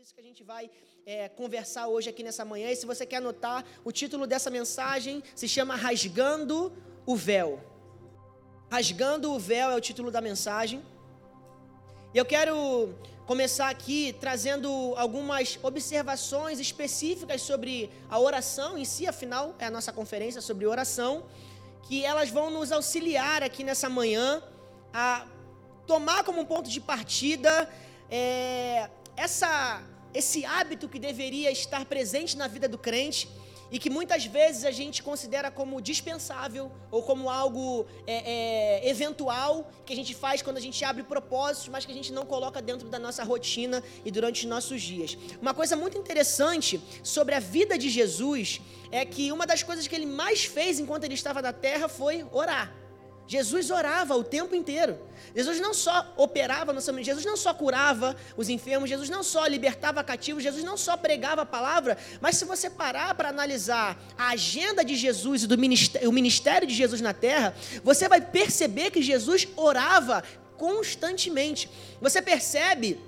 isso que a gente vai é, conversar hoje aqui nessa manhã. E se você quer anotar, o título dessa mensagem se chama Rasgando o Véu. Rasgando o Véu é o título da mensagem. E eu quero começar aqui trazendo algumas observações específicas sobre a oração em si, afinal, é a nossa conferência sobre oração, que elas vão nos auxiliar aqui nessa manhã a tomar como ponto de partida é, essa esse hábito que deveria estar presente na vida do crente e que muitas vezes a gente considera como dispensável ou como algo é, é, eventual que a gente faz quando a gente abre propósitos, mas que a gente não coloca dentro da nossa rotina e durante os nossos dias. Uma coisa muito interessante sobre a vida de Jesus é que uma das coisas que ele mais fez enquanto ele estava na terra foi orar. Jesus orava o tempo inteiro. Jesus não só operava no seu Jesus não só curava os enfermos, Jesus não só libertava cativos, Jesus não só pregava a palavra, mas se você parar para analisar a agenda de Jesus e do ministério, o ministério de Jesus na terra, você vai perceber que Jesus orava constantemente. Você percebe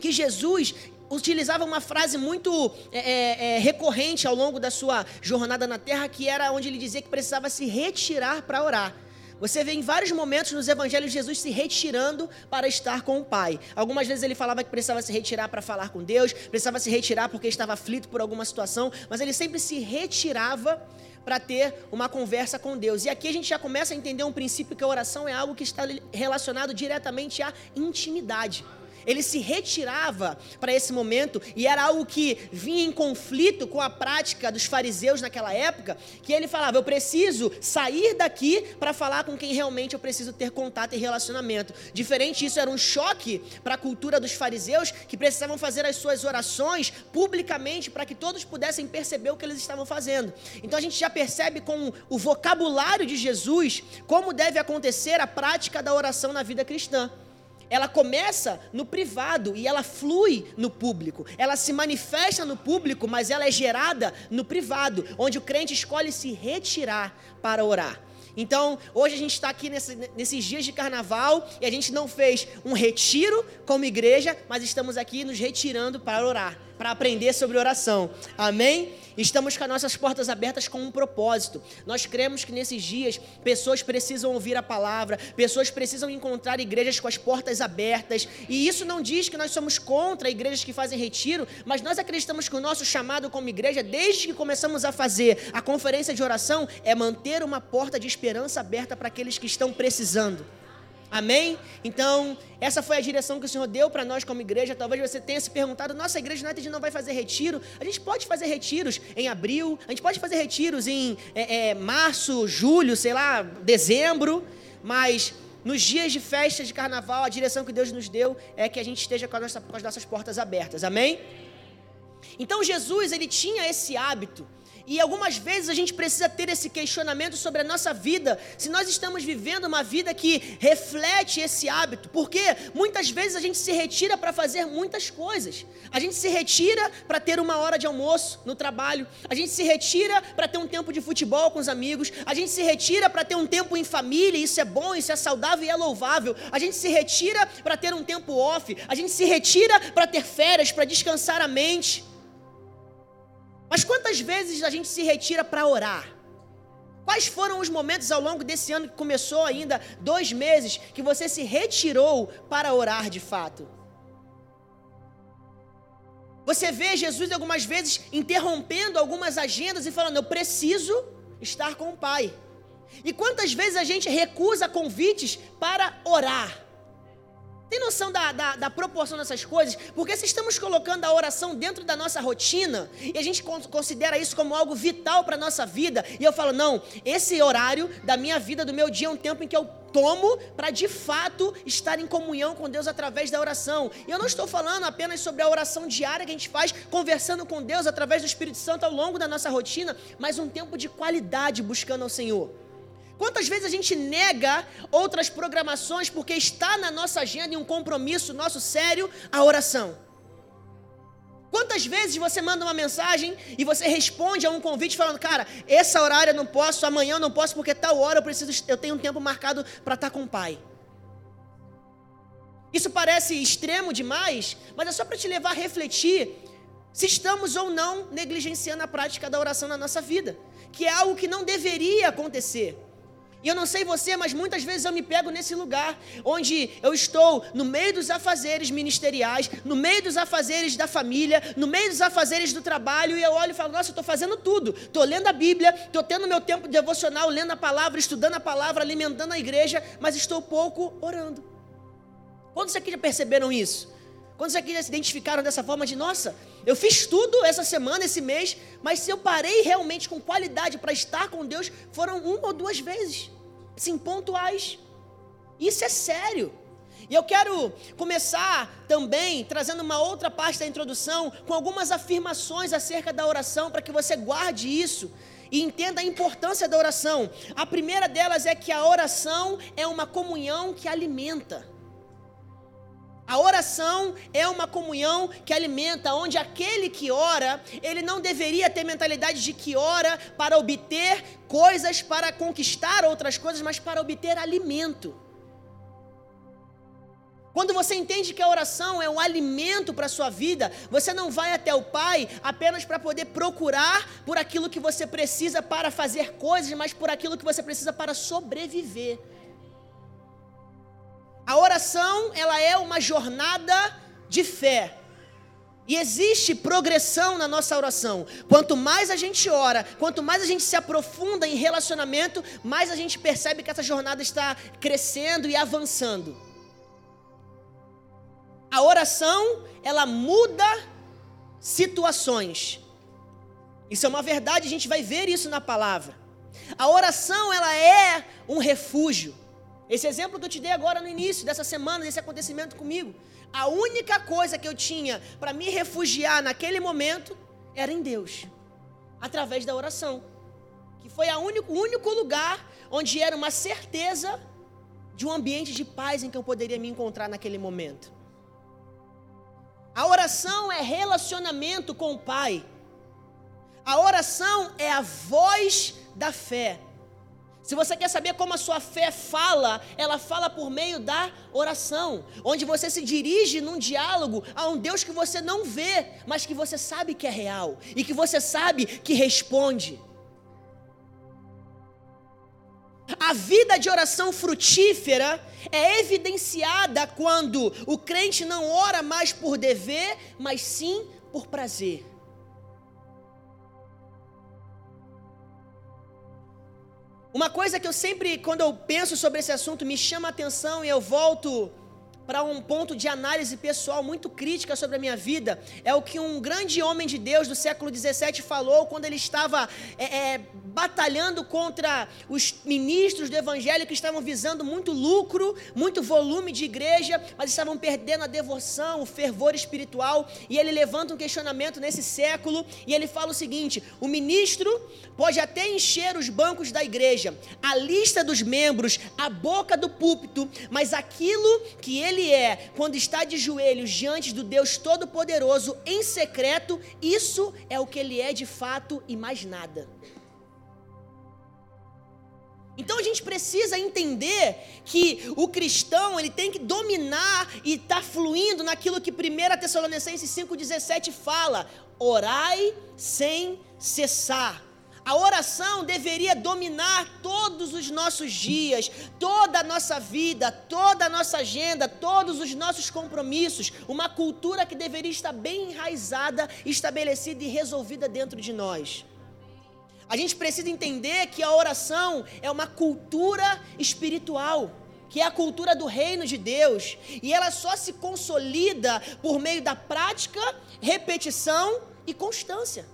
que Jesus utilizava uma frase muito é, é, é recorrente ao longo da sua jornada na terra, que era onde ele dizia que precisava se retirar para orar. Você vê em vários momentos nos evangelhos Jesus se retirando para estar com o Pai. Algumas vezes ele falava que precisava se retirar para falar com Deus, precisava se retirar porque estava aflito por alguma situação, mas ele sempre se retirava para ter uma conversa com Deus. E aqui a gente já começa a entender um princípio que a oração é algo que está relacionado diretamente à intimidade. Ele se retirava para esse momento e era algo que vinha em conflito com a prática dos fariseus naquela época, que ele falava: "Eu preciso sair daqui para falar com quem realmente eu preciso ter contato e relacionamento". Diferente isso era um choque para a cultura dos fariseus, que precisavam fazer as suas orações publicamente para que todos pudessem perceber o que eles estavam fazendo. Então a gente já percebe com o vocabulário de Jesus como deve acontecer a prática da oração na vida cristã ela começa no privado e ela flui no público. Ela se manifesta no público, mas ela é gerada no privado, onde o crente escolhe se retirar para orar. Então, hoje a gente está aqui nesse, nesses dias de carnaval e a gente não fez um retiro como igreja, mas estamos aqui nos retirando para orar, para aprender sobre oração. Amém? Estamos com as nossas portas abertas com um propósito. Nós cremos que nesses dias pessoas precisam ouvir a palavra, pessoas precisam encontrar igrejas com as portas abertas. E isso não diz que nós somos contra igrejas que fazem retiro, mas nós acreditamos que o nosso chamado como igreja, desde que começamos a fazer a conferência de oração, é manter uma porta de esperança aberta para aqueles que estão precisando. Amém? Então, essa foi a direção que o Senhor deu para nós como igreja. Talvez você tenha se perguntado: nossa igreja United não vai fazer retiro? A gente pode fazer retiros em abril, a gente pode fazer retiros em é, é, março, julho, sei lá, dezembro, mas nos dias de festa de carnaval, a direção que Deus nos deu é que a gente esteja com, nossa, com as nossas portas abertas. Amém? Então, Jesus, ele tinha esse hábito e algumas vezes a gente precisa ter esse questionamento sobre a nossa vida, se nós estamos vivendo uma vida que reflete esse hábito, porque muitas vezes a gente se retira para fazer muitas coisas. A gente se retira para ter uma hora de almoço no trabalho, a gente se retira para ter um tempo de futebol com os amigos, a gente se retira para ter um tempo em família, isso é bom, isso é saudável e é louvável. A gente se retira para ter um tempo off, a gente se retira para ter férias, para descansar a mente. Mas quantas vezes a gente se retira para orar? Quais foram os momentos ao longo desse ano que começou ainda dois meses que você se retirou para orar de fato? Você vê Jesus algumas vezes interrompendo algumas agendas e falando: Eu preciso estar com o Pai. E quantas vezes a gente recusa convites para orar? Tem noção da, da, da, proporção dessas coisas? Porque se estamos colocando a oração dentro da nossa rotina e a gente considera isso como algo vital para a nossa vida, e eu falo, não, esse horário da minha vida, do meu dia, é um tempo em que eu tomo para de fato estar em comunhão com Deus através da oração. E eu não estou falando apenas sobre a oração diária que a gente faz conversando com Deus através do Espírito Santo ao longo da nossa rotina, mas um tempo de qualidade buscando ao Senhor. Quantas vezes a gente nega outras programações porque está na nossa agenda e um compromisso nosso sério a oração? Quantas vezes você manda uma mensagem e você responde a um convite falando, cara, essa horário eu não posso, amanhã eu não posso porque tal hora eu preciso, eu tenho um tempo marcado para estar com o pai. Isso parece extremo demais, mas é só para te levar a refletir se estamos ou não negligenciando a prática da oração na nossa vida, que é algo que não deveria acontecer. E eu não sei você, mas muitas vezes eu me pego nesse lugar onde eu estou no meio dos afazeres ministeriais, no meio dos afazeres da família, no meio dos afazeres do trabalho, e eu olho e falo: Nossa, eu estou fazendo tudo. Estou lendo a Bíblia, estou tendo meu tempo devocional, lendo a palavra, estudando a palavra, alimentando a igreja, mas estou pouco orando. Quantos aqui já perceberam isso? Quantos aqui já se identificaram dessa forma de, nossa, eu fiz tudo essa semana, esse mês, mas se eu parei realmente com qualidade para estar com Deus, foram uma ou duas vezes, sim, pontuais. Isso é sério. E eu quero começar também trazendo uma outra parte da introdução com algumas afirmações acerca da oração para que você guarde isso e entenda a importância da oração. A primeira delas é que a oração é uma comunhão que alimenta. A oração é uma comunhão que alimenta, onde aquele que ora, ele não deveria ter mentalidade de que ora para obter coisas, para conquistar outras coisas, mas para obter alimento. Quando você entende que a oração é um alimento para a sua vida, você não vai até o Pai apenas para poder procurar por aquilo que você precisa para fazer coisas, mas por aquilo que você precisa para sobreviver. A oração, ela é uma jornada de fé. E existe progressão na nossa oração. Quanto mais a gente ora, quanto mais a gente se aprofunda em relacionamento, mais a gente percebe que essa jornada está crescendo e avançando. A oração, ela muda situações. Isso é uma verdade, a gente vai ver isso na palavra. A oração, ela é um refúgio. Esse exemplo que eu te dei agora no início dessa semana, desse acontecimento comigo, a única coisa que eu tinha para me refugiar naquele momento era em Deus, através da oração, que foi único, o único lugar onde era uma certeza de um ambiente de paz em que eu poderia me encontrar naquele momento. A oração é relacionamento com o Pai. A oração é a voz da fé. Se você quer saber como a sua fé fala, ela fala por meio da oração, onde você se dirige num diálogo a um Deus que você não vê, mas que você sabe que é real e que você sabe que responde. A vida de oração frutífera é evidenciada quando o crente não ora mais por dever, mas sim por prazer. Uma coisa que eu sempre, quando eu penso sobre esse assunto, me chama a atenção e eu volto para um ponto de análise pessoal muito crítica sobre a minha vida é o que um grande homem de Deus do século 17 falou quando ele estava é, é, batalhando contra os ministros do evangelho que estavam visando muito lucro, muito volume de igreja, mas estavam perdendo a devoção, o fervor espiritual. E ele levanta um questionamento nesse século e ele fala o seguinte: o ministro pode até encher os bancos da igreja, a lista dos membros, a boca do púlpito, mas aquilo que ele ele é quando está de joelhos diante do Deus Todo-Poderoso em secreto, isso é o que ele é de fato e mais nada. Então a gente precisa entender que o cristão ele tem que dominar e estar tá fluindo naquilo que 1 Tessalonicenses 5,17 fala: orai sem cessar. A oração deveria dominar todos os nossos dias, toda a nossa vida, toda a nossa agenda, todos os nossos compromissos. Uma cultura que deveria estar bem enraizada, estabelecida e resolvida dentro de nós. A gente precisa entender que a oração é uma cultura espiritual que é a cultura do reino de Deus, e ela só se consolida por meio da prática, repetição e constância.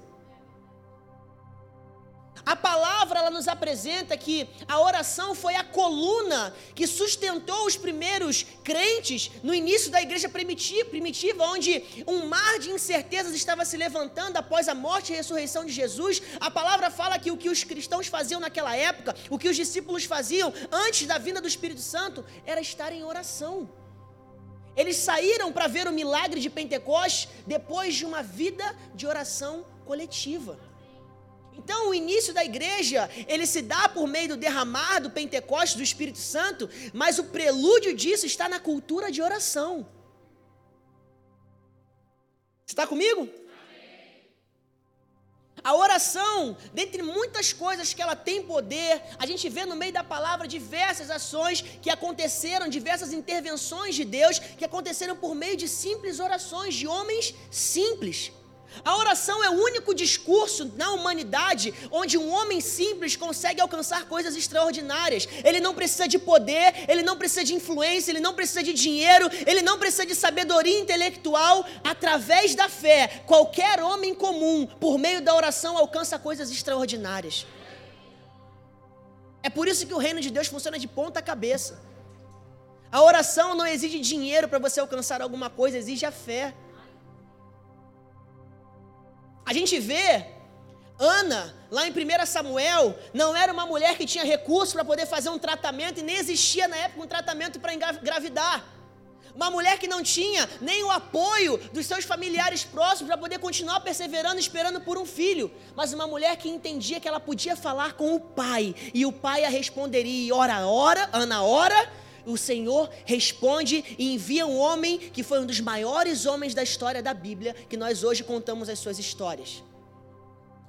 A palavra ela nos apresenta que a oração foi a coluna que sustentou os primeiros crentes no início da igreja primitiva, onde um mar de incertezas estava se levantando após a morte e ressurreição de Jesus. A palavra fala que o que os cristãos faziam naquela época, o que os discípulos faziam antes da vinda do Espírito Santo, era estar em oração. Eles saíram para ver o milagre de Pentecostes depois de uma vida de oração coletiva. Então, o início da igreja, ele se dá por meio do derramar do Pentecostes do Espírito Santo, mas o prelúdio disso está na cultura de oração. Está comigo? A oração, dentre muitas coisas que ela tem poder, a gente vê no meio da palavra diversas ações que aconteceram, diversas intervenções de Deus que aconteceram por meio de simples orações de homens simples. A oração é o único discurso na humanidade onde um homem simples consegue alcançar coisas extraordinárias. Ele não precisa de poder, ele não precisa de influência, ele não precisa de dinheiro, ele não precisa de sabedoria intelectual. Através da fé, qualquer homem comum, por meio da oração, alcança coisas extraordinárias. É por isso que o reino de Deus funciona de ponta cabeça. A oração não exige dinheiro para você alcançar alguma coisa, exige a fé. A gente vê Ana, lá em 1 Samuel, não era uma mulher que tinha recursos para poder fazer um tratamento e nem existia na época um tratamento para engravidar. Uma mulher que não tinha nem o apoio dos seus familiares próximos para poder continuar perseverando, esperando por um filho. Mas uma mulher que entendia que ela podia falar com o pai e o pai a responderia: ora, ora, Ana, ora o Senhor responde e envia um homem que foi um dos maiores homens da história da Bíblia, que nós hoje contamos as suas histórias.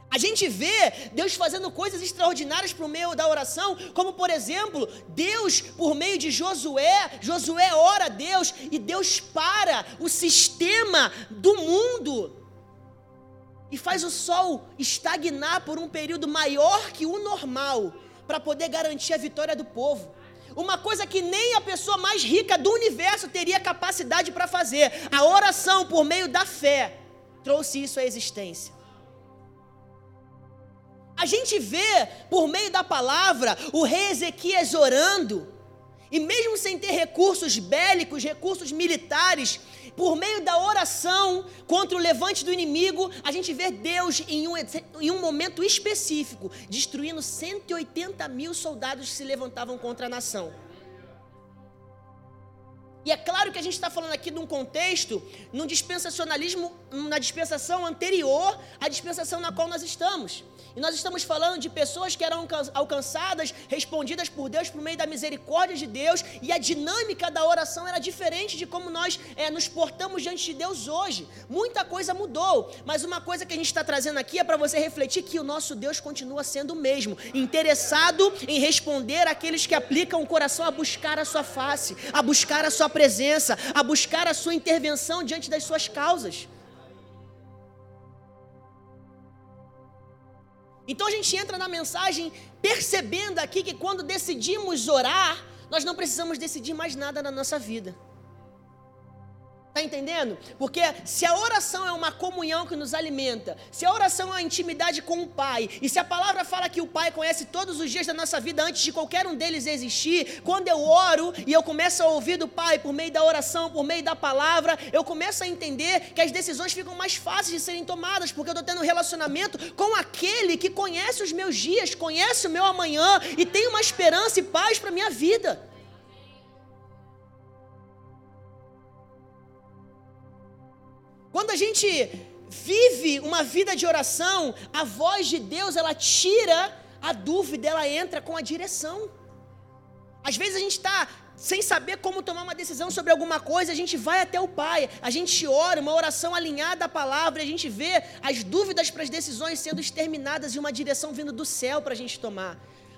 A gente vê Deus fazendo coisas extraordinárias por meio da oração, como por exemplo, Deus, por meio de Josué, Josué ora a Deus e Deus para o sistema do mundo e faz o sol estagnar por um período maior que o normal, para poder garantir a vitória do povo uma coisa que nem a pessoa mais rica do universo teria capacidade para fazer. A oração por meio da fé trouxe isso à existência. A gente vê por meio da palavra o rei Ezequias orando, e mesmo sem ter recursos bélicos, recursos militares, por meio da oração contra o levante do inimigo, a gente vê Deus em um, em um momento específico, destruindo 180 mil soldados que se levantavam contra a nação. E é claro que a gente está falando aqui de um contexto, num dispensacionalismo, na dispensação anterior à dispensação na qual nós estamos. E nós estamos falando de pessoas que eram alcançadas, respondidas por Deus por meio da misericórdia de Deus, e a dinâmica da oração era diferente de como nós é, nos portamos diante de Deus hoje. Muita coisa mudou, mas uma coisa que a gente está trazendo aqui é para você refletir que o nosso Deus continua sendo o mesmo, interessado em responder àqueles que aplicam o coração a buscar a sua face, a buscar a sua presença, a buscar a sua intervenção diante das suas causas. Então a gente entra na mensagem percebendo aqui que quando decidimos orar, nós não precisamos decidir mais nada na nossa vida. Está entendendo? Porque se a oração é uma comunhão que nos alimenta, se a oração é uma intimidade com o Pai, e se a palavra fala que o Pai conhece todos os dias da nossa vida antes de qualquer um deles existir, quando eu oro e eu começo a ouvir do Pai por meio da oração, por meio da palavra, eu começo a entender que as decisões ficam mais fáceis de serem tomadas, porque eu estou tendo um relacionamento com aquele que conhece os meus dias, conhece o meu amanhã e tem uma esperança e paz para a minha vida. Quando a gente vive uma vida de oração, a voz de Deus, ela tira a dúvida, ela entra com a direção. Às vezes a gente está sem saber como tomar uma decisão sobre alguma coisa, a gente vai até o Pai, a gente ora, uma oração alinhada à palavra, a gente vê as dúvidas para as decisões sendo exterminadas e uma direção vindo do céu para a gente tomar.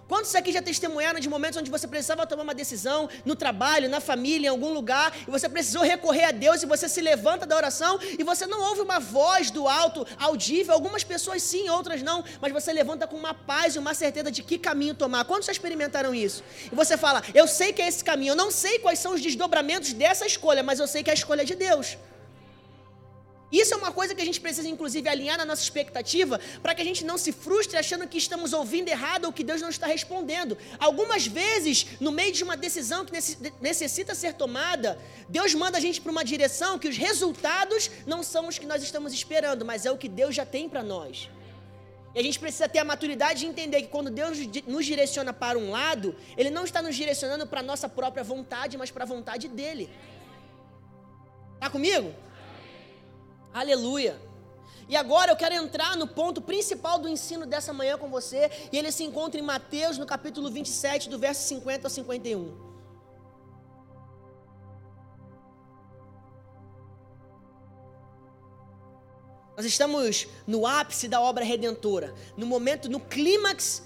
Quantos aqui já testemunharam de momentos onde você precisava tomar uma decisão no trabalho, na família, em algum lugar, e você precisou recorrer a Deus e você se levanta da oração e você não ouve uma voz do alto audível? Algumas pessoas sim, outras não, mas você levanta com uma paz e uma certeza de que caminho tomar. Quantos já experimentaram isso? E você fala: Eu sei que é esse caminho, eu não sei quais são os desdobramentos dessa escolha, mas eu sei que é a escolha de Deus. Isso é uma coisa que a gente precisa, inclusive, alinhar na nossa expectativa, para que a gente não se frustre achando que estamos ouvindo errado ou que Deus não está respondendo. Algumas vezes, no meio de uma decisão que necessita ser tomada, Deus manda a gente para uma direção que os resultados não são os que nós estamos esperando, mas é o que Deus já tem para nós. E a gente precisa ter a maturidade de entender que quando Deus nos direciona para um lado, Ele não está nos direcionando para a nossa própria vontade, mas para a vontade dEle. Está comigo? Aleluia. E agora eu quero entrar no ponto principal do ensino dessa manhã com você, e ele se encontra em Mateus, no capítulo 27, do verso 50 ao 51. Nós estamos no ápice da obra redentora, no momento, no clímax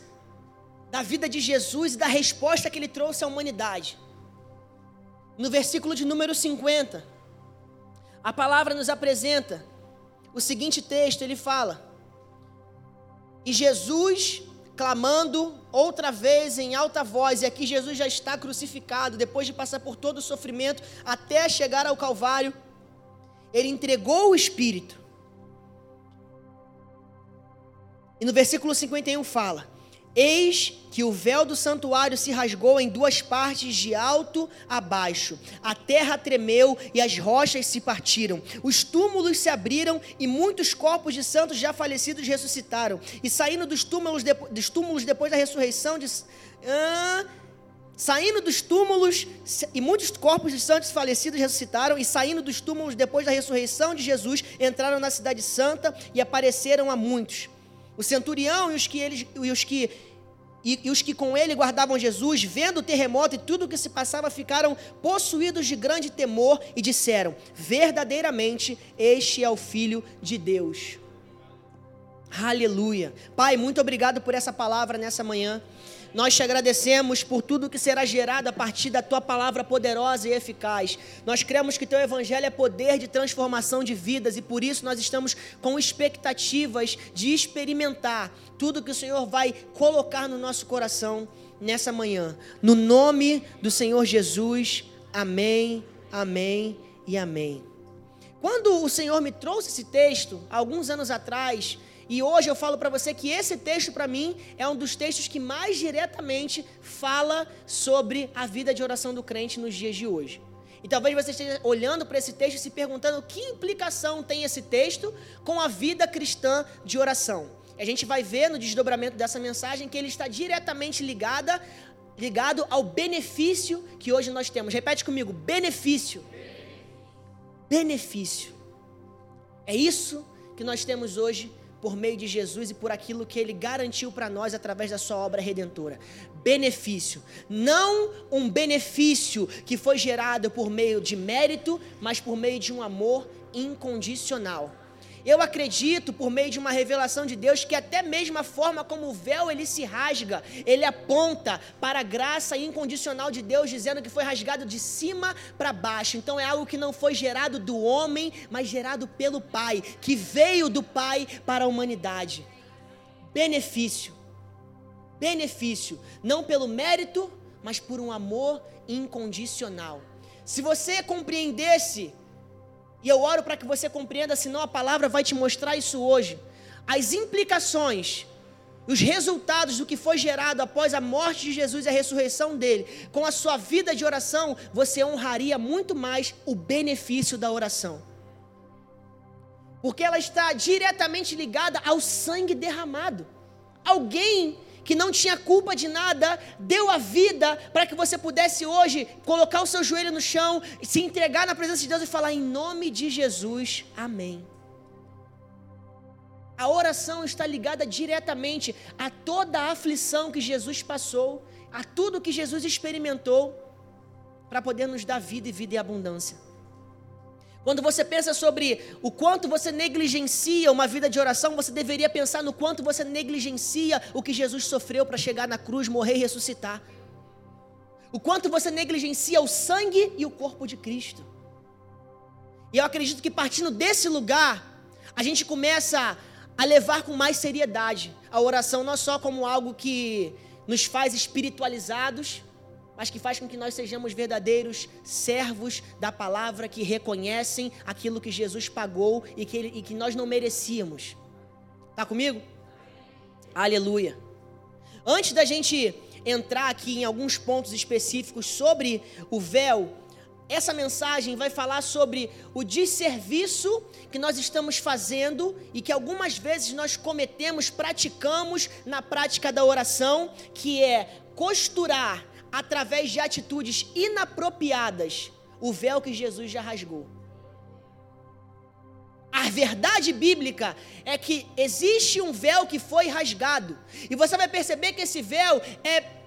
da vida de Jesus e da resposta que ele trouxe à humanidade. No versículo de número 50, a palavra nos apresenta o seguinte texto: ele fala, e Jesus clamando outra vez em alta voz, e aqui Jesus já está crucificado, depois de passar por todo o sofrimento até chegar ao Calvário, ele entregou o Espírito. E no versículo 51 fala: Eis que o véu do santuário se rasgou em duas partes, de alto a baixo. A terra tremeu e as rochas se partiram. Os túmulos se abriram e muitos corpos de santos já falecidos ressuscitaram. E saindo dos túmulos, de, dos túmulos depois da ressurreição de. Ah, saindo dos túmulos, e muitos corpos de santos falecidos ressuscitaram, e saindo dos túmulos depois da ressurreição de Jesus, entraram na cidade santa e apareceram a muitos. O centurião e os que, eles, e os que e, e, os que com ele guardavam Jesus, vendo o terremoto e tudo o que se passava, ficaram possuídos de grande temor e disseram: Verdadeiramente, este é o Filho de Deus. Aleluia. Pai, muito obrigado por essa palavra nessa manhã. Nós te agradecemos por tudo que será gerado a partir da tua palavra poderosa e eficaz. Nós cremos que teu evangelho é poder de transformação de vidas e por isso nós estamos com expectativas de experimentar tudo que o Senhor vai colocar no nosso coração nessa manhã. No nome do Senhor Jesus. Amém. Amém e amém. Quando o Senhor me trouxe esse texto, alguns anos atrás, e hoje eu falo para você que esse texto, para mim, é um dos textos que mais diretamente fala sobre a vida de oração do crente nos dias de hoje. E talvez você esteja olhando para esse texto e se perguntando que implicação tem esse texto com a vida cristã de oração. A gente vai ver no desdobramento dessa mensagem que ele está diretamente ligada, ligado ao benefício que hoje nós temos. Repete comigo: benefício. Benefício. É isso que nós temos hoje por meio de Jesus e por aquilo que ele garantiu para nós através da sua obra redentora. Benefício. Não um benefício que foi gerado por meio de mérito, mas por meio de um amor incondicional. Eu acredito, por meio de uma revelação de Deus, que até mesmo a forma como o véu ele se rasga, ele aponta para a graça incondicional de Deus, dizendo que foi rasgado de cima para baixo. Então é algo que não foi gerado do homem, mas gerado pelo Pai, que veio do Pai para a humanidade. Benefício. Benefício, não pelo mérito, mas por um amor incondicional. Se você compreendesse e eu oro para que você compreenda, senão a palavra vai te mostrar isso hoje. As implicações, os resultados do que foi gerado após a morte de Jesus e a ressurreição dele, com a sua vida de oração, você honraria muito mais o benefício da oração. Porque ela está diretamente ligada ao sangue derramado. Alguém que não tinha culpa de nada, deu a vida para que você pudesse hoje colocar o seu joelho no chão, se entregar na presença de Deus e falar em nome de Jesus, amém. A oração está ligada diretamente a toda a aflição que Jesus passou, a tudo que Jesus experimentou, para poder nos dar vida e vida e abundância. Quando você pensa sobre o quanto você negligencia uma vida de oração, você deveria pensar no quanto você negligencia o que Jesus sofreu para chegar na cruz, morrer e ressuscitar. O quanto você negligencia o sangue e o corpo de Cristo. E eu acredito que partindo desse lugar, a gente começa a levar com mais seriedade a oração, não só como algo que nos faz espiritualizados, mas que faz com que nós sejamos verdadeiros servos da palavra que reconhecem aquilo que Jesus pagou e que, ele, e que nós não merecíamos. Está comigo? Aleluia. Antes da gente entrar aqui em alguns pontos específicos sobre o véu, essa mensagem vai falar sobre o desserviço que nós estamos fazendo e que algumas vezes nós cometemos, praticamos na prática da oração, que é costurar através de atitudes inapropriadas, o véu que Jesus já rasgou. A verdade bíblica é que existe um véu que foi rasgado. E você vai perceber que esse véu é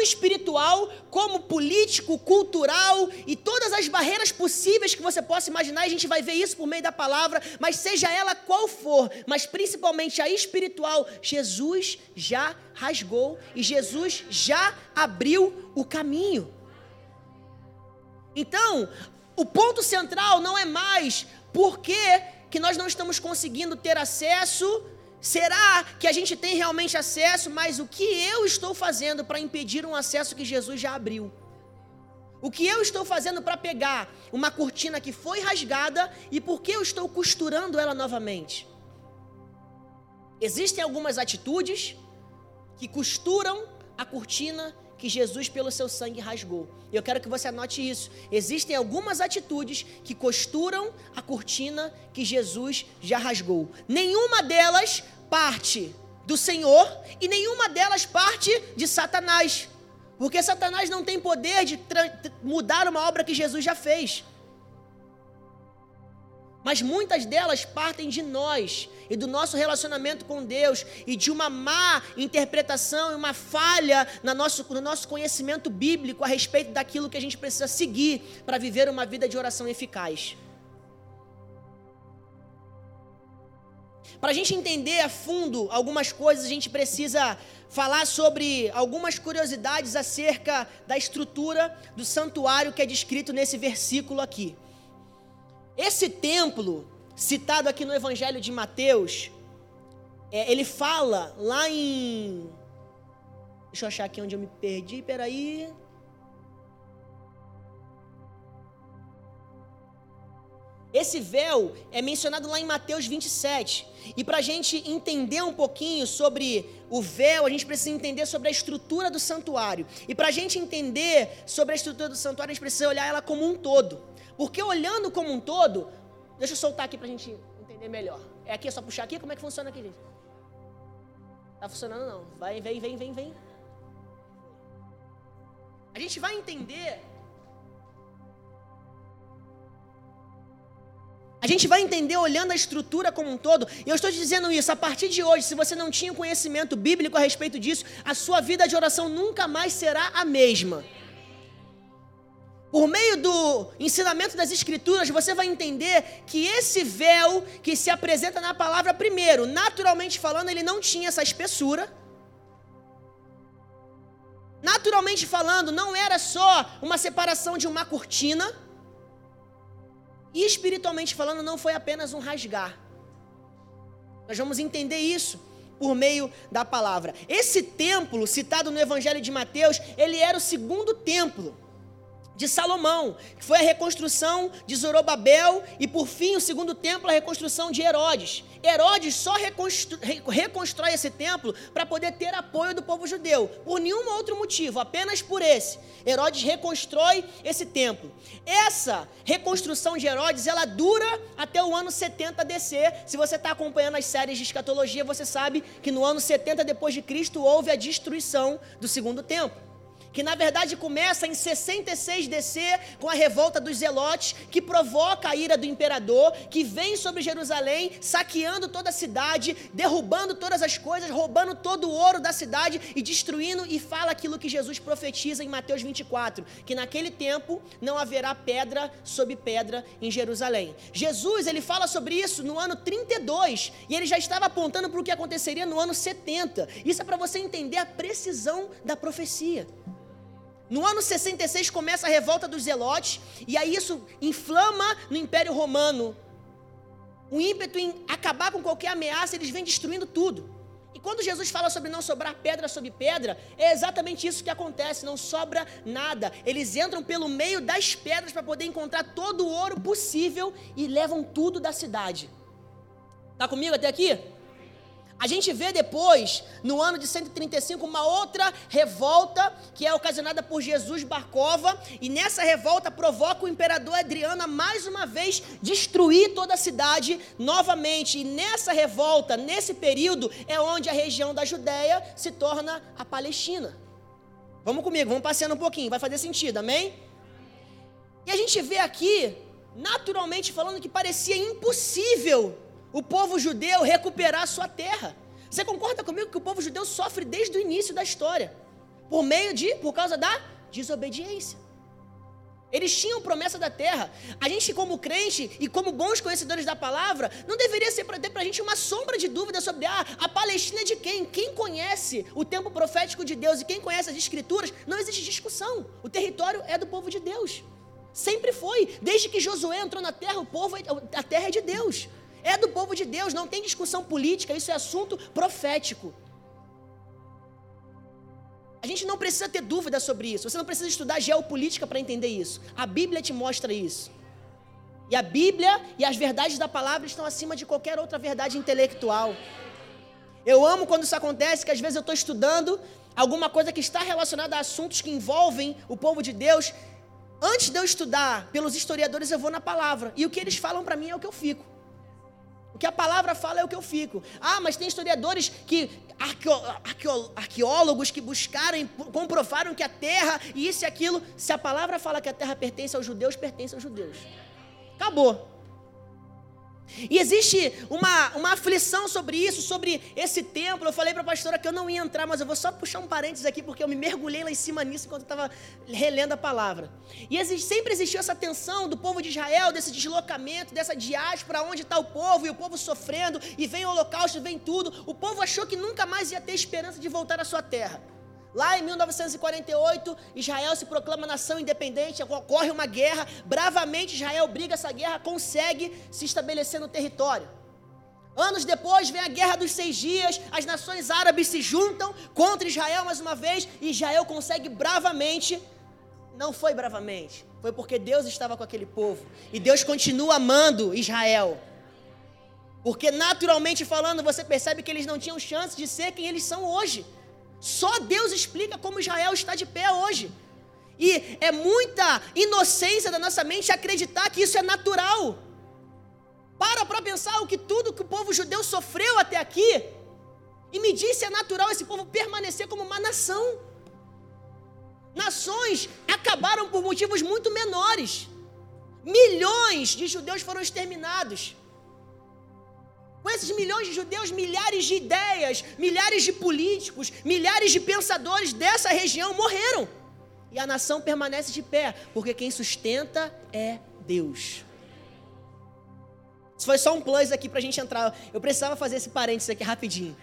tanto espiritual como político, cultural e todas as barreiras possíveis que você possa imaginar. A gente vai ver isso por meio da palavra, mas seja ela qual for, mas principalmente a espiritual, Jesus já rasgou e Jesus já abriu o caminho. Então, o ponto central não é mais por que que nós não estamos conseguindo ter acesso? Será que a gente tem realmente acesso? Mas o que eu estou fazendo para impedir um acesso que Jesus já abriu? O que eu estou fazendo para pegar uma cortina que foi rasgada e por que eu estou costurando ela novamente? Existem algumas atitudes que costuram a cortina que Jesus, pelo seu sangue, rasgou. Eu quero que você anote isso. Existem algumas atitudes que costuram a cortina que Jesus já rasgou. Nenhuma delas parte do Senhor e nenhuma delas parte de Satanás. Porque Satanás não tem poder de mudar uma obra que Jesus já fez. Mas muitas delas partem de nós e do nosso relacionamento com Deus e de uma má interpretação e uma falha no nosso, no nosso conhecimento bíblico a respeito daquilo que a gente precisa seguir para viver uma vida de oração eficaz. Para a gente entender a fundo algumas coisas, a gente precisa falar sobre algumas curiosidades acerca da estrutura do santuário que é descrito nesse versículo aqui. Esse templo, citado aqui no Evangelho de Mateus, é, ele fala lá em. Deixa eu achar aqui onde eu me perdi, peraí. Esse véu é mencionado lá em Mateus 27. E para a gente entender um pouquinho sobre o véu, a gente precisa entender sobre a estrutura do santuário. E para a gente entender sobre a estrutura do santuário, a gente precisa olhar ela como um todo. Porque olhando como um todo, deixa eu soltar aqui para a gente entender melhor. É aqui, é só puxar aqui? Como é que funciona aqui, gente? Tá funcionando não. Vai, vem, vem, vem, vem. A gente vai entender. A gente vai entender olhando a estrutura como um todo. E eu estou te dizendo isso, a partir de hoje, se você não tinha conhecimento bíblico a respeito disso, a sua vida de oração nunca mais será a mesma. Por meio do ensinamento das Escrituras, você vai entender que esse véu que se apresenta na palavra, primeiro, naturalmente falando, ele não tinha essa espessura. Naturalmente falando, não era só uma separação de uma cortina. E espiritualmente falando, não foi apenas um rasgar. Nós vamos entender isso por meio da palavra. Esse templo, citado no Evangelho de Mateus, ele era o segundo templo de Salomão, que foi a reconstrução de Zorobabel e por fim o segundo templo a reconstrução de Herodes. Herodes só reconstrói esse templo para poder ter apoio do povo judeu, por nenhum outro motivo, apenas por esse. Herodes reconstrói esse templo. Essa reconstrução de Herodes, ela dura até o ano 70 DC. Se você está acompanhando as séries de escatologia, você sabe que no ano 70 depois de Cristo houve a destruição do segundo templo que na verdade começa em 66 DC com a revolta dos zelotes, que provoca a ira do imperador, que vem sobre Jerusalém, saqueando toda a cidade, derrubando todas as coisas, roubando todo o ouro da cidade e destruindo e fala aquilo que Jesus profetiza em Mateus 24, que naquele tempo não haverá pedra sobre pedra em Jerusalém. Jesus, ele fala sobre isso no ano 32, e ele já estava apontando para o que aconteceria no ano 70. Isso é para você entender a precisão da profecia. No ano 66 começa a revolta dos zelotes, e aí isso inflama no Império Romano. O ímpeto em acabar com qualquer ameaça, eles vêm destruindo tudo. E quando Jesus fala sobre não sobrar pedra sobre pedra, é exatamente isso que acontece, não sobra nada. Eles entram pelo meio das pedras para poder encontrar todo o ouro possível e levam tudo da cidade. Tá comigo até aqui? A gente vê depois, no ano de 135, uma outra revolta que é ocasionada por Jesus Barcova, e nessa revolta provoca o imperador Adriano a mais uma vez destruir toda a cidade novamente. E nessa revolta, nesse período, é onde a região da Judéia se torna a Palestina. Vamos comigo, vamos passeando um pouquinho, vai fazer sentido, amém? E a gente vê aqui naturalmente falando, que parecia impossível o povo judeu recuperar sua terra. Você concorda comigo que o povo judeu sofre desde o início da história? Por meio de, por causa da desobediência. Eles tinham promessa da terra. A gente, como crente e como bons conhecedores da palavra, não deveria ser para ter para a gente uma sombra de dúvida sobre ah, a Palestina é de quem? Quem conhece o tempo profético de Deus e quem conhece as Escrituras, não existe discussão. O território é do povo de Deus. Sempre foi. Desde que Josué entrou na terra, o povo, é, a terra é de Deus. É do povo de Deus. Não tem discussão política. Isso é assunto profético. A gente não precisa ter dúvida sobre isso. Você não precisa estudar geopolítica para entender isso. A Bíblia te mostra isso. E a Bíblia e as verdades da palavra estão acima de qualquer outra verdade intelectual. Eu amo quando isso acontece, que às vezes eu estou estudando alguma coisa que está relacionada a assuntos que envolvem o povo de Deus. Antes de eu estudar pelos historiadores, eu vou na palavra. E o que eles falam para mim é o que eu fico. Que a palavra fala é o que eu fico. Ah, mas tem historiadores que. arqueólogos que buscaram comprovaram que a terra e isso e aquilo. Se a palavra fala que a terra pertence aos judeus, pertence aos judeus. Acabou. E existe uma, uma aflição sobre isso, sobre esse templo. Eu falei para a pastora que eu não ia entrar, mas eu vou só puxar um parênteses aqui, porque eu me mergulhei lá em cima nisso enquanto eu estava relendo a palavra. E existe, sempre existiu essa tensão do povo de Israel, desse deslocamento, dessa diáspora, onde está o povo, e o povo sofrendo, e vem o holocausto, vem tudo. O povo achou que nunca mais ia ter esperança de voltar à sua terra. Lá em 1948, Israel se proclama nação independente, ocorre uma guerra, bravamente Israel briga essa guerra, consegue se estabelecer no território. Anos depois vem a Guerra dos Seis Dias, as nações árabes se juntam contra Israel mais uma vez, e Israel consegue bravamente, não foi bravamente, foi porque Deus estava com aquele povo, e Deus continua amando Israel. Porque naturalmente falando, você percebe que eles não tinham chance de ser quem eles são hoje. Só Deus explica como Israel está de pé hoje. E é muita inocência da nossa mente acreditar que isso é natural. Para para pensar o que tudo que o povo judeu sofreu até aqui. E me diz se é natural esse povo permanecer como uma nação. Nações acabaram por motivos muito menores. Milhões de judeus foram exterminados. Com esses milhões de judeus, milhares de ideias, milhares de políticos, milhares de pensadores dessa região morreram. E a nação permanece de pé, porque quem sustenta é Deus. Isso foi só um plus aqui para a gente entrar. Eu precisava fazer esse parênteses aqui rapidinho.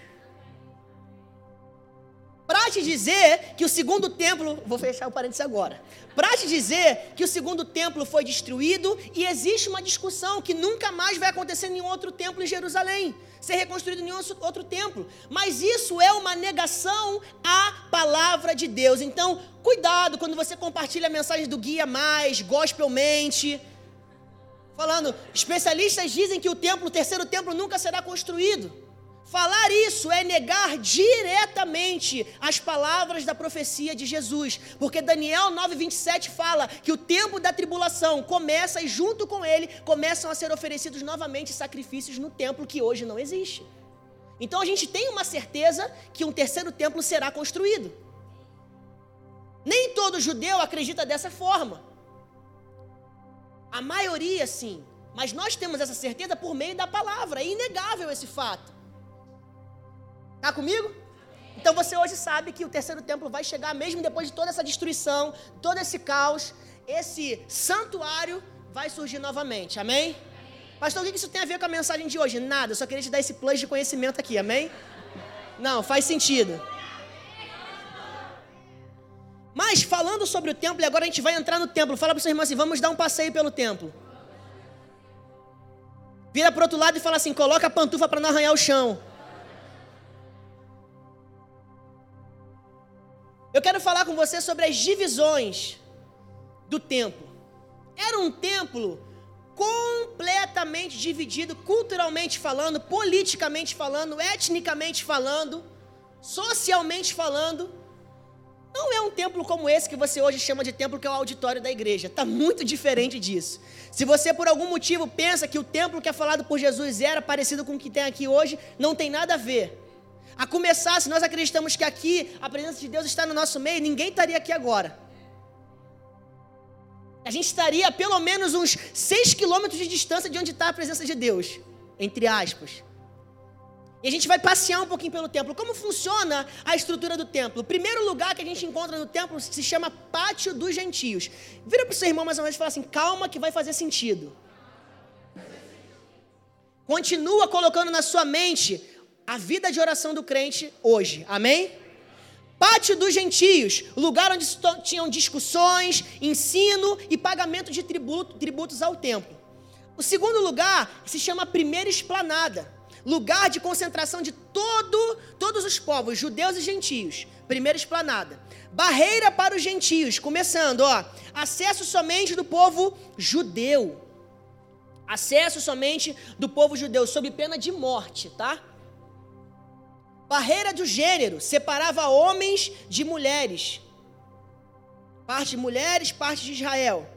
Te dizer que o segundo templo, vou fechar o parênteses agora. Para te dizer que o segundo templo foi destruído e existe uma discussão que nunca mais vai acontecer em nenhum outro templo em Jerusalém, ser reconstruído em nenhum outro templo. Mas isso é uma negação à palavra de Deus. Então, cuidado quando você compartilha a mensagem do Guia Mais, Gospelmente, falando, especialistas dizem que o templo, o terceiro templo nunca será construído. Falar isso é negar diretamente as palavras da profecia de Jesus, porque Daniel 9:27 fala que o tempo da tribulação começa e junto com ele começam a ser oferecidos novamente sacrifícios no templo que hoje não existe. Então a gente tem uma certeza que um terceiro templo será construído. Nem todo judeu acredita dessa forma. A maioria sim, mas nós temos essa certeza por meio da palavra, é inegável esse fato. Está comigo? Então você hoje sabe que o terceiro templo vai chegar, mesmo depois de toda essa destruição, todo esse caos, esse santuário vai surgir novamente. Amém? Pastor, o que isso tem a ver com a mensagem de hoje? Nada, eu só queria te dar esse plus de conhecimento aqui, amém? Não, faz sentido. Mas falando sobre o templo, e agora a gente vai entrar no templo. Fala para seu irmão assim: vamos dar um passeio pelo templo. Vira para outro lado e fala assim: coloca a pantufa para não arranhar o chão. Eu quero falar com você sobre as divisões do templo. Era um templo completamente dividido, culturalmente falando, politicamente falando, etnicamente falando, socialmente falando. Não é um templo como esse que você hoje chama de templo, que é o auditório da igreja. Está muito diferente disso. Se você, por algum motivo, pensa que o templo que é falado por Jesus era parecido com o que tem aqui hoje, não tem nada a ver. A começar, se nós acreditamos que aqui a presença de Deus está no nosso meio, ninguém estaria aqui agora. a gente estaria a pelo menos uns 6 quilômetros de distância de onde está a presença de Deus, entre aspas. E a gente vai passear um pouquinho pelo templo. Como funciona a estrutura do templo? O primeiro lugar que a gente encontra no templo se chama Pátio dos Gentios. Vira para o seu irmão mais ou menos e fala assim: calma que vai fazer sentido. Continua colocando na sua mente a vida de oração do crente hoje. Amém? Pátio dos gentios, lugar onde tinham discussões, ensino e pagamento de tributo, tributos ao templo. O segundo lugar se chama primeira esplanada, lugar de concentração de todo, todos os povos, judeus e gentios. Primeira esplanada. Barreira para os gentios, começando, ó, acesso somente do povo judeu. Acesso somente do povo judeu, sob pena de morte, tá? Barreira do gênero, separava homens de mulheres. Parte de mulheres, parte de Israel.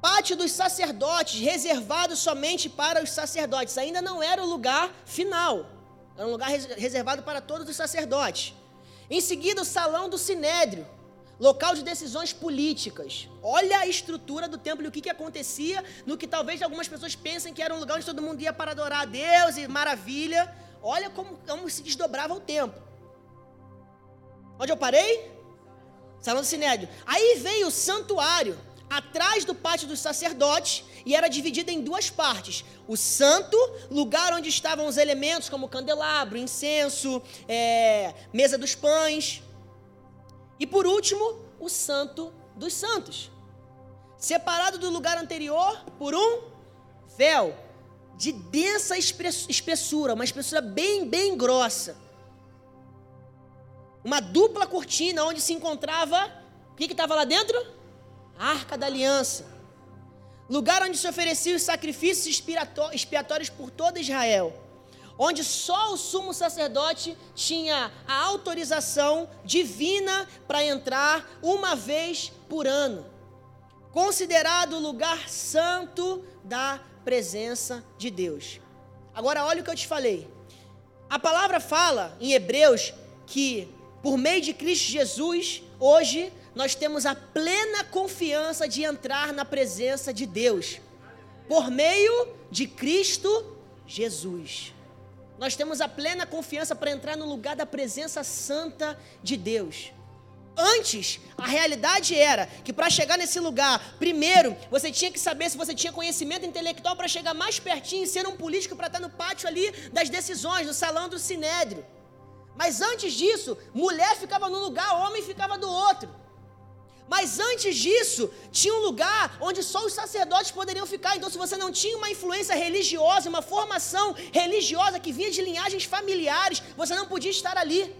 Pátio dos sacerdotes, reservado somente para os sacerdotes. Ainda não era o lugar final. Era um lugar reservado para todos os sacerdotes. Em seguida, o salão do sinédrio local de decisões políticas. Olha a estrutura do templo e o que, que acontecia no que talvez algumas pessoas pensem que era um lugar onde todo mundo ia para adorar a Deus e maravilha. Olha como, como se desdobrava o templo. Onde eu parei? Salão do Sinédrio. Aí veio o santuário, atrás do pátio dos sacerdotes, e era dividido em duas partes. O santo, lugar onde estavam os elementos como candelabro, incenso, é, mesa dos pães. E por último, o Santo dos Santos, separado do lugar anterior por um véu de densa espessura, uma espessura bem, bem grossa. Uma dupla cortina onde se encontrava, o que estava lá dentro? A Arca da Aliança. Lugar onde se ofereciam os sacrifícios expiatórios por todo Israel onde só o sumo sacerdote tinha a autorização divina para entrar uma vez por ano, considerado o lugar santo da presença de Deus. Agora, olha o que eu te falei. A palavra fala em Hebreus que, por meio de Cristo Jesus, hoje nós temos a plena confiança de entrar na presença de Deus, por meio de Cristo Jesus nós temos a plena confiança para entrar no lugar da presença santa de Deus. Antes, a realidade era que para chegar nesse lugar, primeiro, você tinha que saber se você tinha conhecimento intelectual para chegar mais pertinho e ser um político para estar no pátio ali das decisões, no salão do sinédrio. Mas antes disso, mulher ficava num lugar, homem ficava do outro. Mas antes disso, tinha um lugar onde só os sacerdotes poderiam ficar. Então, se você não tinha uma influência religiosa, uma formação religiosa que vinha de linhagens familiares, você não podia estar ali.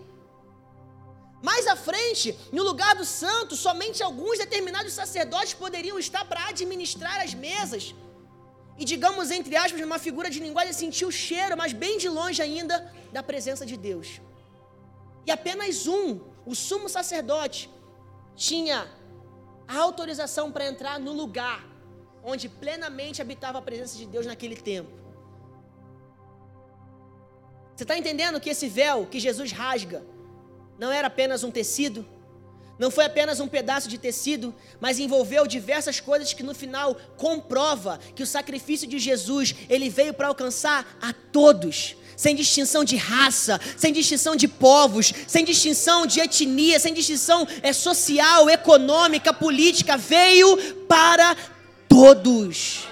Mais à frente, no lugar do santo, somente alguns determinados sacerdotes poderiam estar para administrar as mesas. E, digamos, entre aspas, numa figura de linguagem, sentir o cheiro, mas bem de longe ainda, da presença de Deus. E apenas um, o sumo sacerdote, tinha a autorização para entrar no lugar onde plenamente habitava a presença de Deus naquele tempo. Você está entendendo que esse véu que Jesus rasga não era apenas um tecido, não foi apenas um pedaço de tecido, mas envolveu diversas coisas que no final comprova que o sacrifício de Jesus ele veio para alcançar a todos sem distinção de raça, sem distinção de povos, sem distinção de etnia, sem distinção é, social, econômica, política, veio para todos.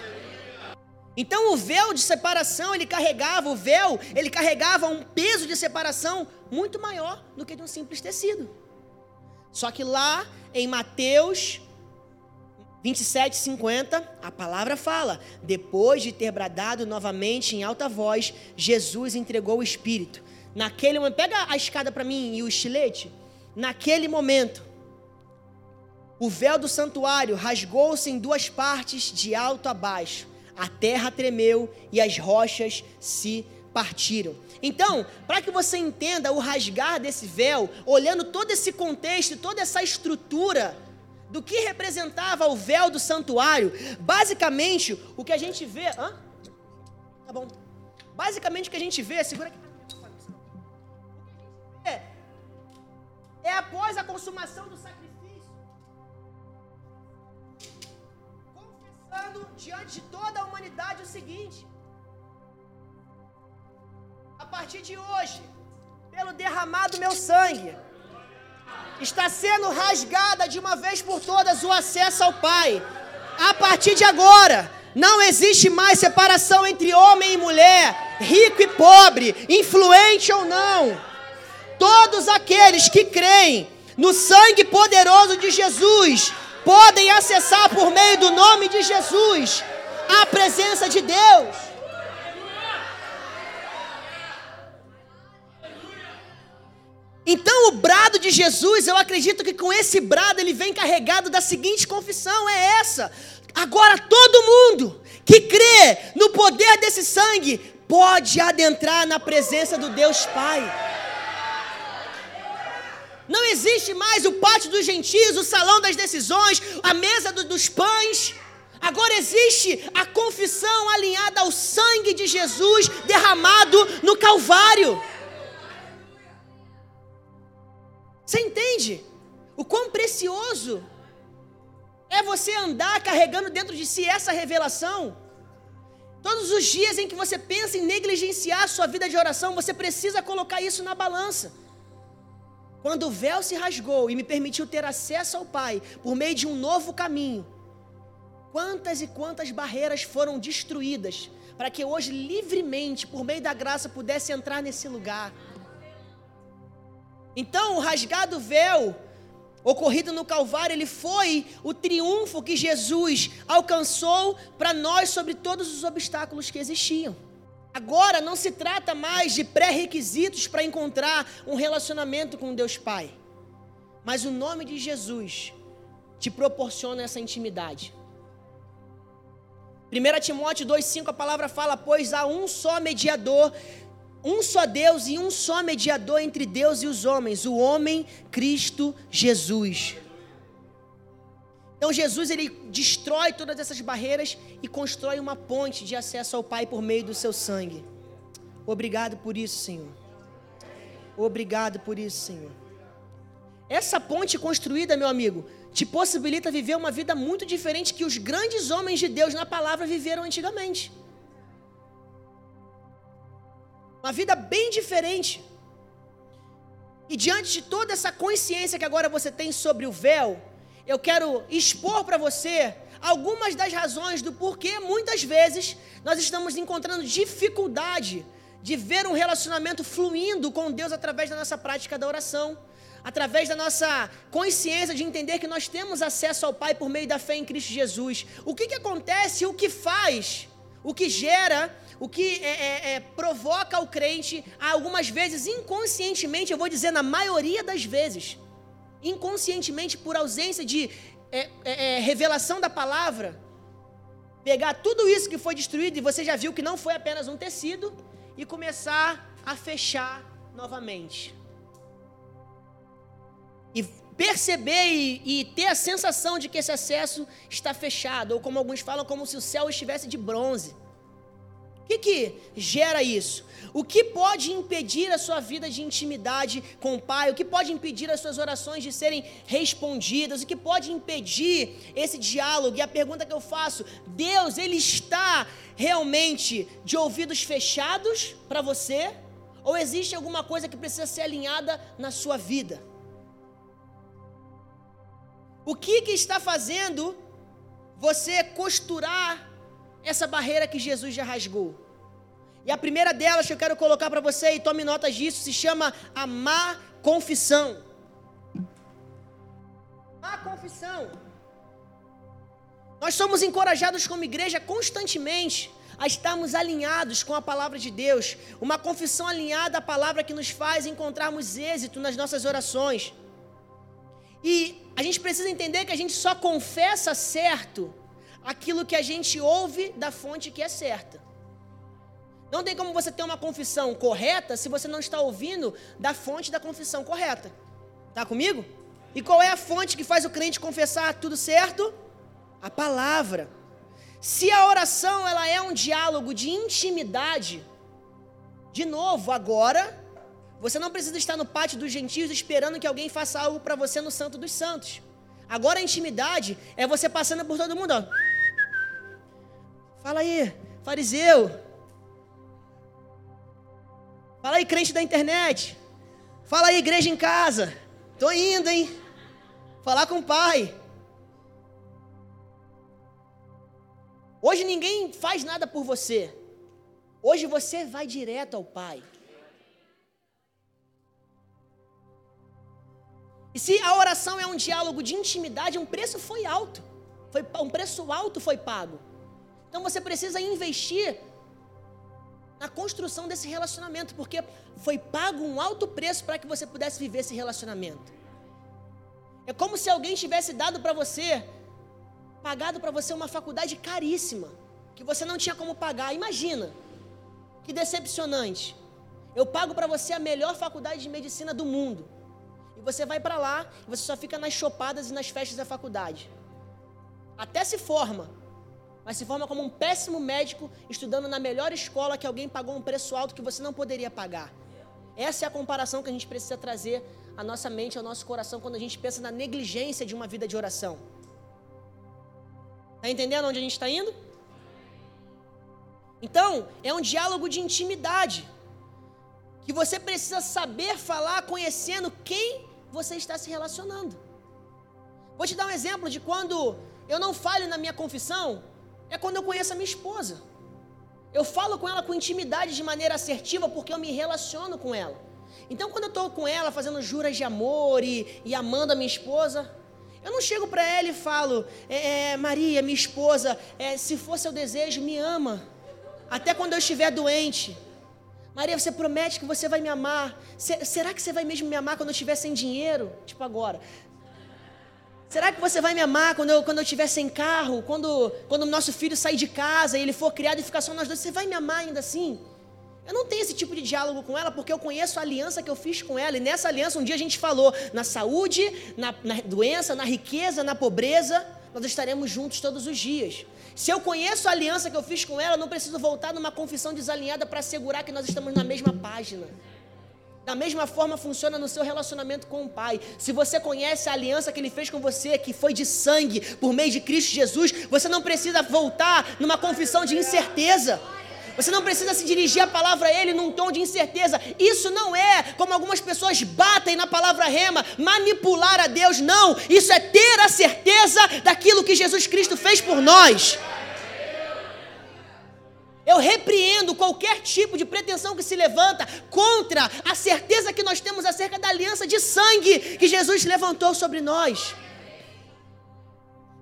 Então o véu de separação, ele carregava, o véu, ele carregava um peso de separação muito maior do que de um simples tecido. Só que lá em Mateus 27, 50, a palavra fala: depois de ter bradado novamente em alta voz, Jesus entregou o Espírito. Naquele momento, pega a escada para mim e o estilete. Naquele momento, o véu do santuário rasgou-se em duas partes, de alto a baixo. A terra tremeu e as rochas se partiram. Então, para que você entenda o rasgar desse véu, olhando todo esse contexto, toda essa estrutura, do que representava o véu do santuário, basicamente o que a gente vê. Hã? Tá bom. Basicamente o que a gente vê, segura aqui. É, é após a consumação do sacrifício. Declarando diante de toda a humanidade o seguinte: a partir de hoje, pelo derramado meu sangue, está sendo rasgada de uma vez por todas o acesso ao Pai. A partir de agora, não existe mais separação entre homem e mulher, rico e pobre, influente ou não. Todos aqueles que creem no sangue poderoso de Jesus podem acessar por meio do nome de Jesus a presença de Deus. Então, o brado de Jesus, eu acredito que com esse brado ele vem carregado da seguinte confissão: é essa. Agora, todo mundo que crê no poder desse sangue pode adentrar na presença do Deus Pai. Não existe mais o pátio dos gentios, o salão das decisões, a mesa do, dos pães. Agora existe a confissão alinhada ao sangue de Jesus derramado no Calvário. Você entende? O quão precioso é você andar carregando dentro de si essa revelação. Todos os dias em que você pensa em negligenciar a sua vida de oração, você precisa colocar isso na balança. Quando o véu se rasgou e me permitiu ter acesso ao Pai por meio de um novo caminho, quantas e quantas barreiras foram destruídas para que hoje livremente, por meio da graça, pudesse entrar nesse lugar. Então, o rasgado véu ocorrido no Calvário, ele foi o triunfo que Jesus alcançou para nós sobre todos os obstáculos que existiam. Agora não se trata mais de pré-requisitos para encontrar um relacionamento com Deus Pai, mas o nome de Jesus te proporciona essa intimidade. 1 Timóteo 2,5 a palavra fala: Pois há um só mediador um só Deus e um só mediador entre Deus e os homens, o homem Cristo Jesus. Então Jesus ele destrói todas essas barreiras e constrói uma ponte de acesso ao Pai por meio do seu sangue. Obrigado por isso, Senhor. Obrigado por isso, Senhor. Essa ponte construída, meu amigo, te possibilita viver uma vida muito diferente que os grandes homens de Deus na palavra viveram antigamente. Uma vida bem diferente. E diante de toda essa consciência que agora você tem sobre o véu, eu quero expor para você algumas das razões do porquê muitas vezes nós estamos encontrando dificuldade de ver um relacionamento fluindo com Deus através da nossa prática da oração, através da nossa consciência de entender que nós temos acesso ao Pai por meio da fé em Cristo Jesus. O que, que acontece, o que faz, o que gera o que é, é, é, provoca o crente, algumas vezes inconscientemente, eu vou dizer na maioria das vezes, inconscientemente por ausência de é, é, é, revelação da palavra, pegar tudo isso que foi destruído, e você já viu que não foi apenas um tecido, e começar a fechar novamente. E perceber e, e, ter a sensação de que esse acesso está fechado, ou como alguns falam, como se o céu estivesse de bronze. O que, que gera isso? O que pode impedir a sua vida de intimidade com o Pai? O que pode impedir as suas orações de serem respondidas? O que pode impedir esse diálogo? E a pergunta que eu faço: Deus, Ele está realmente de ouvidos fechados para você? Ou existe alguma coisa que precisa ser alinhada na sua vida? O que, que está fazendo você costurar essa barreira que Jesus já rasgou. E a primeira delas que eu quero colocar para você, e tome notas disso, se chama a má confissão. Má confissão. Nós somos encorajados como igreja constantemente a estarmos alinhados com a palavra de Deus, uma confissão alinhada à palavra que nos faz encontrarmos êxito nas nossas orações. E a gente precisa entender que a gente só confessa certo aquilo que a gente ouve da fonte que é certa. Não tem como você ter uma confissão correta se você não está ouvindo da fonte da confissão correta. Tá comigo? E qual é a fonte que faz o crente confessar tudo certo? A palavra. Se a oração ela é um diálogo de intimidade, de novo, agora você não precisa estar no pátio dos gentios esperando que alguém faça algo para você no Santo dos Santos. Agora a intimidade é você passando por todo mundo, ó Fala aí, fariseu. Fala aí, crente da internet. Fala aí, igreja em casa. Tô indo, hein? Falar com o pai. Hoje ninguém faz nada por você. Hoje você vai direto ao pai. E se a oração é um diálogo de intimidade, um preço foi alto. Foi, um preço alto foi pago. Então você precisa investir na construção desse relacionamento, porque foi pago um alto preço para que você pudesse viver esse relacionamento. É como se alguém tivesse dado para você, pagado para você uma faculdade caríssima, que você não tinha como pagar. Imagina, que decepcionante. Eu pago para você a melhor faculdade de medicina do mundo. E você vai para lá e você só fica nas chopadas e nas festas da faculdade. Até se forma, mas se forma como um péssimo médico estudando na melhor escola que alguém pagou um preço alto que você não poderia pagar. Essa é a comparação que a gente precisa trazer à nossa mente, ao nosso coração, quando a gente pensa na negligência de uma vida de oração. Está entendendo onde a gente está indo? Então, é um diálogo de intimidade que você precisa saber falar conhecendo quem você está se relacionando. Vou te dar um exemplo de quando eu não falho na minha confissão, é quando eu conheço a minha esposa. Eu falo com ela com intimidade de maneira assertiva porque eu me relaciono com ela. Então, quando eu estou com ela fazendo juras de amor e, e amando a minha esposa, eu não chego para ela e falo, é, é, Maria, minha esposa, é, se for seu desejo, me ama. Até quando eu estiver doente. Maria, você promete que você vai me amar. será que você vai mesmo me amar quando eu estiver sem dinheiro? Tipo agora. Será que você vai me amar quando eu, quando eu estiver sem carro? Quando, quando o nosso filho sair de casa e ele for criado e ficar só nós dois? Você vai me amar ainda assim? Eu não tenho esse tipo de diálogo com ela porque eu conheço a aliança que eu fiz com ela. E nessa aliança, um dia a gente falou: na saúde, na, na doença, na riqueza, na pobreza, nós estaremos juntos todos os dias. Se eu conheço a aliança que eu fiz com ela, não preciso voltar numa confissão desalinhada para assegurar que nós estamos na mesma página. Da mesma forma funciona no seu relacionamento com o Pai. Se você conhece a aliança que Ele fez com você, que foi de sangue, por meio de Cristo Jesus, você não precisa voltar numa confissão de incerteza. Você não precisa se dirigir a palavra a Ele num tom de incerteza. Isso não é, como algumas pessoas batem na palavra rema, manipular a Deus. Não, isso é ter a certeza daquilo que Jesus Cristo fez por nós. Eu repreendo qualquer tipo de pretensão que se levanta contra a certeza que nós temos acerca da aliança de sangue que Jesus levantou sobre nós.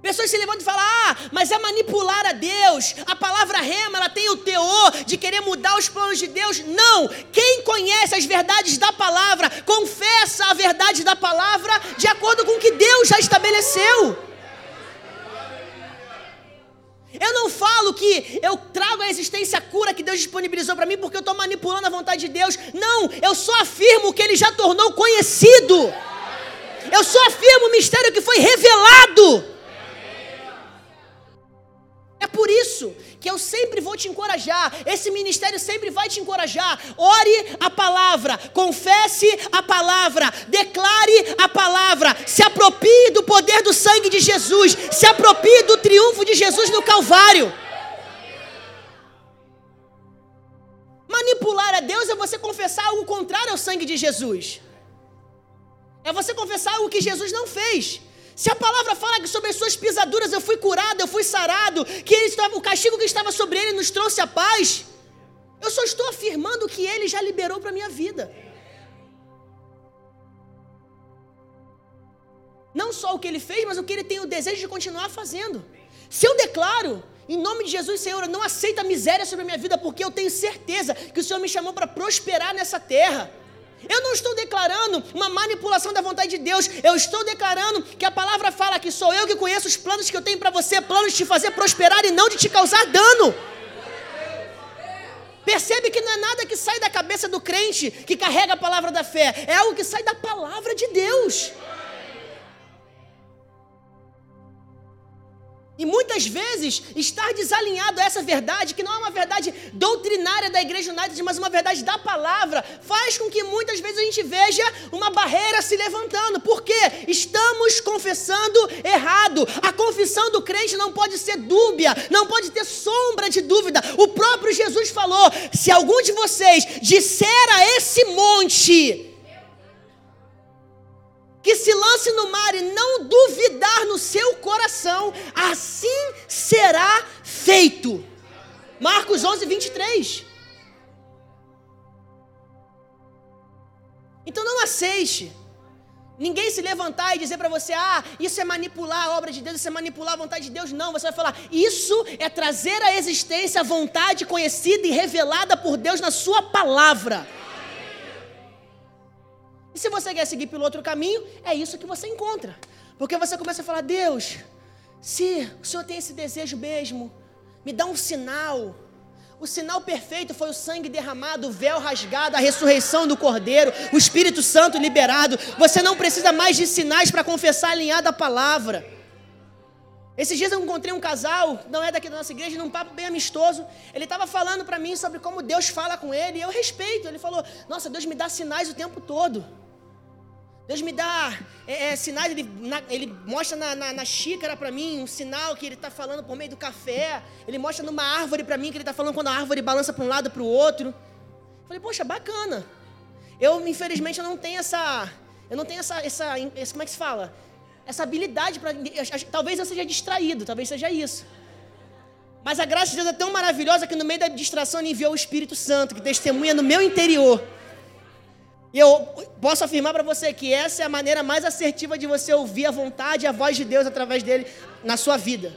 Pessoas se levantam e falam: ah, mas é manipular a Deus. A palavra rema, ela tem o teor de querer mudar os planos de Deus. Não! Quem conhece as verdades da palavra, confessa a verdade da palavra de acordo com o que Deus já estabeleceu. Eu não falo que eu trago a existência a cura que Deus disponibilizou para mim porque eu estou manipulando a vontade de Deus. Não, eu só afirmo que Ele já tornou conhecido. Eu só afirmo o mistério que foi revelado. É por isso que eu sempre vou te encorajar, esse ministério sempre vai te encorajar. Ore a palavra, confesse a palavra, declare a palavra, se aproprie do poder do sangue de Jesus, se aproprie do triunfo de Jesus no Calvário. Manipular a Deus é você confessar algo contrário ao sangue de Jesus. É você confessar algo que Jesus não fez. Se a palavra fala que sobre as suas pisaduras eu fui curado, eu fui sarado, que estava, o castigo que estava sobre ele nos trouxe a paz, eu só estou afirmando que ele já liberou para a minha vida. Não só o que ele fez, mas o que ele tem o desejo de continuar fazendo. Se eu declaro, em nome de Jesus, Senhor, eu não aceito a miséria sobre a minha vida, porque eu tenho certeza que o Senhor me chamou para prosperar nessa terra. Eu não estou declarando uma manipulação da vontade de Deus. Eu estou declarando que a palavra fala que sou eu que conheço os planos que eu tenho para você, planos de te fazer prosperar e não de te causar dano. Percebe que não é nada que sai da cabeça do crente que carrega a palavra da fé, é algo que sai da palavra de Deus. E muitas vezes estar desalinhado a essa verdade, que não é uma verdade doutrinária da Igreja United, mas uma verdade da palavra, faz com que muitas vezes a gente veja uma barreira se levantando. Por quê? Estamos confessando errado. A confissão do crente não pode ser dúbia, não pode ter sombra de dúvida. O próprio Jesus falou: se algum de vocês disser a esse monte, que se lance no mar e não duvidar no seu coração, assim será feito. Marcos 11, 23. Então não aceite. Ninguém se levantar e dizer para você, ah, isso é manipular a obra de Deus, isso é manipular a vontade de Deus. Não, você vai falar, isso é trazer à existência a vontade conhecida e revelada por Deus na sua palavra. E se você quer seguir pelo outro caminho, é isso que você encontra. Porque você começa a falar: Deus, se o Senhor tem esse desejo mesmo, me dá um sinal. O sinal perfeito foi o sangue derramado, o véu rasgado, a ressurreição do Cordeiro, o Espírito Santo liberado. Você não precisa mais de sinais para confessar alinhado à palavra. Esses dias eu encontrei um casal, não é daqui da nossa igreja, num papo bem amistoso. Ele estava falando para mim sobre como Deus fala com ele, e eu respeito. Ele falou: Nossa, Deus me dá sinais o tempo todo. Deus me dá é, é, sinais, ele, na, ele mostra na, na, na xícara para mim um sinal que ele está falando por meio do café. Ele mostra numa árvore para mim que ele está falando quando a árvore balança para um lado para o outro. Falei, poxa, bacana. Eu, infelizmente, eu não tenho essa. Eu não tenho essa. essa, essa como é que se fala? Essa habilidade para. Talvez eu seja distraído, talvez seja isso. Mas a graça de Deus é tão maravilhosa que no meio da distração ele enviou o Espírito Santo, que testemunha no meu interior e eu posso afirmar para você que essa é a maneira mais assertiva de você ouvir a vontade e a voz de Deus através dele na sua vida.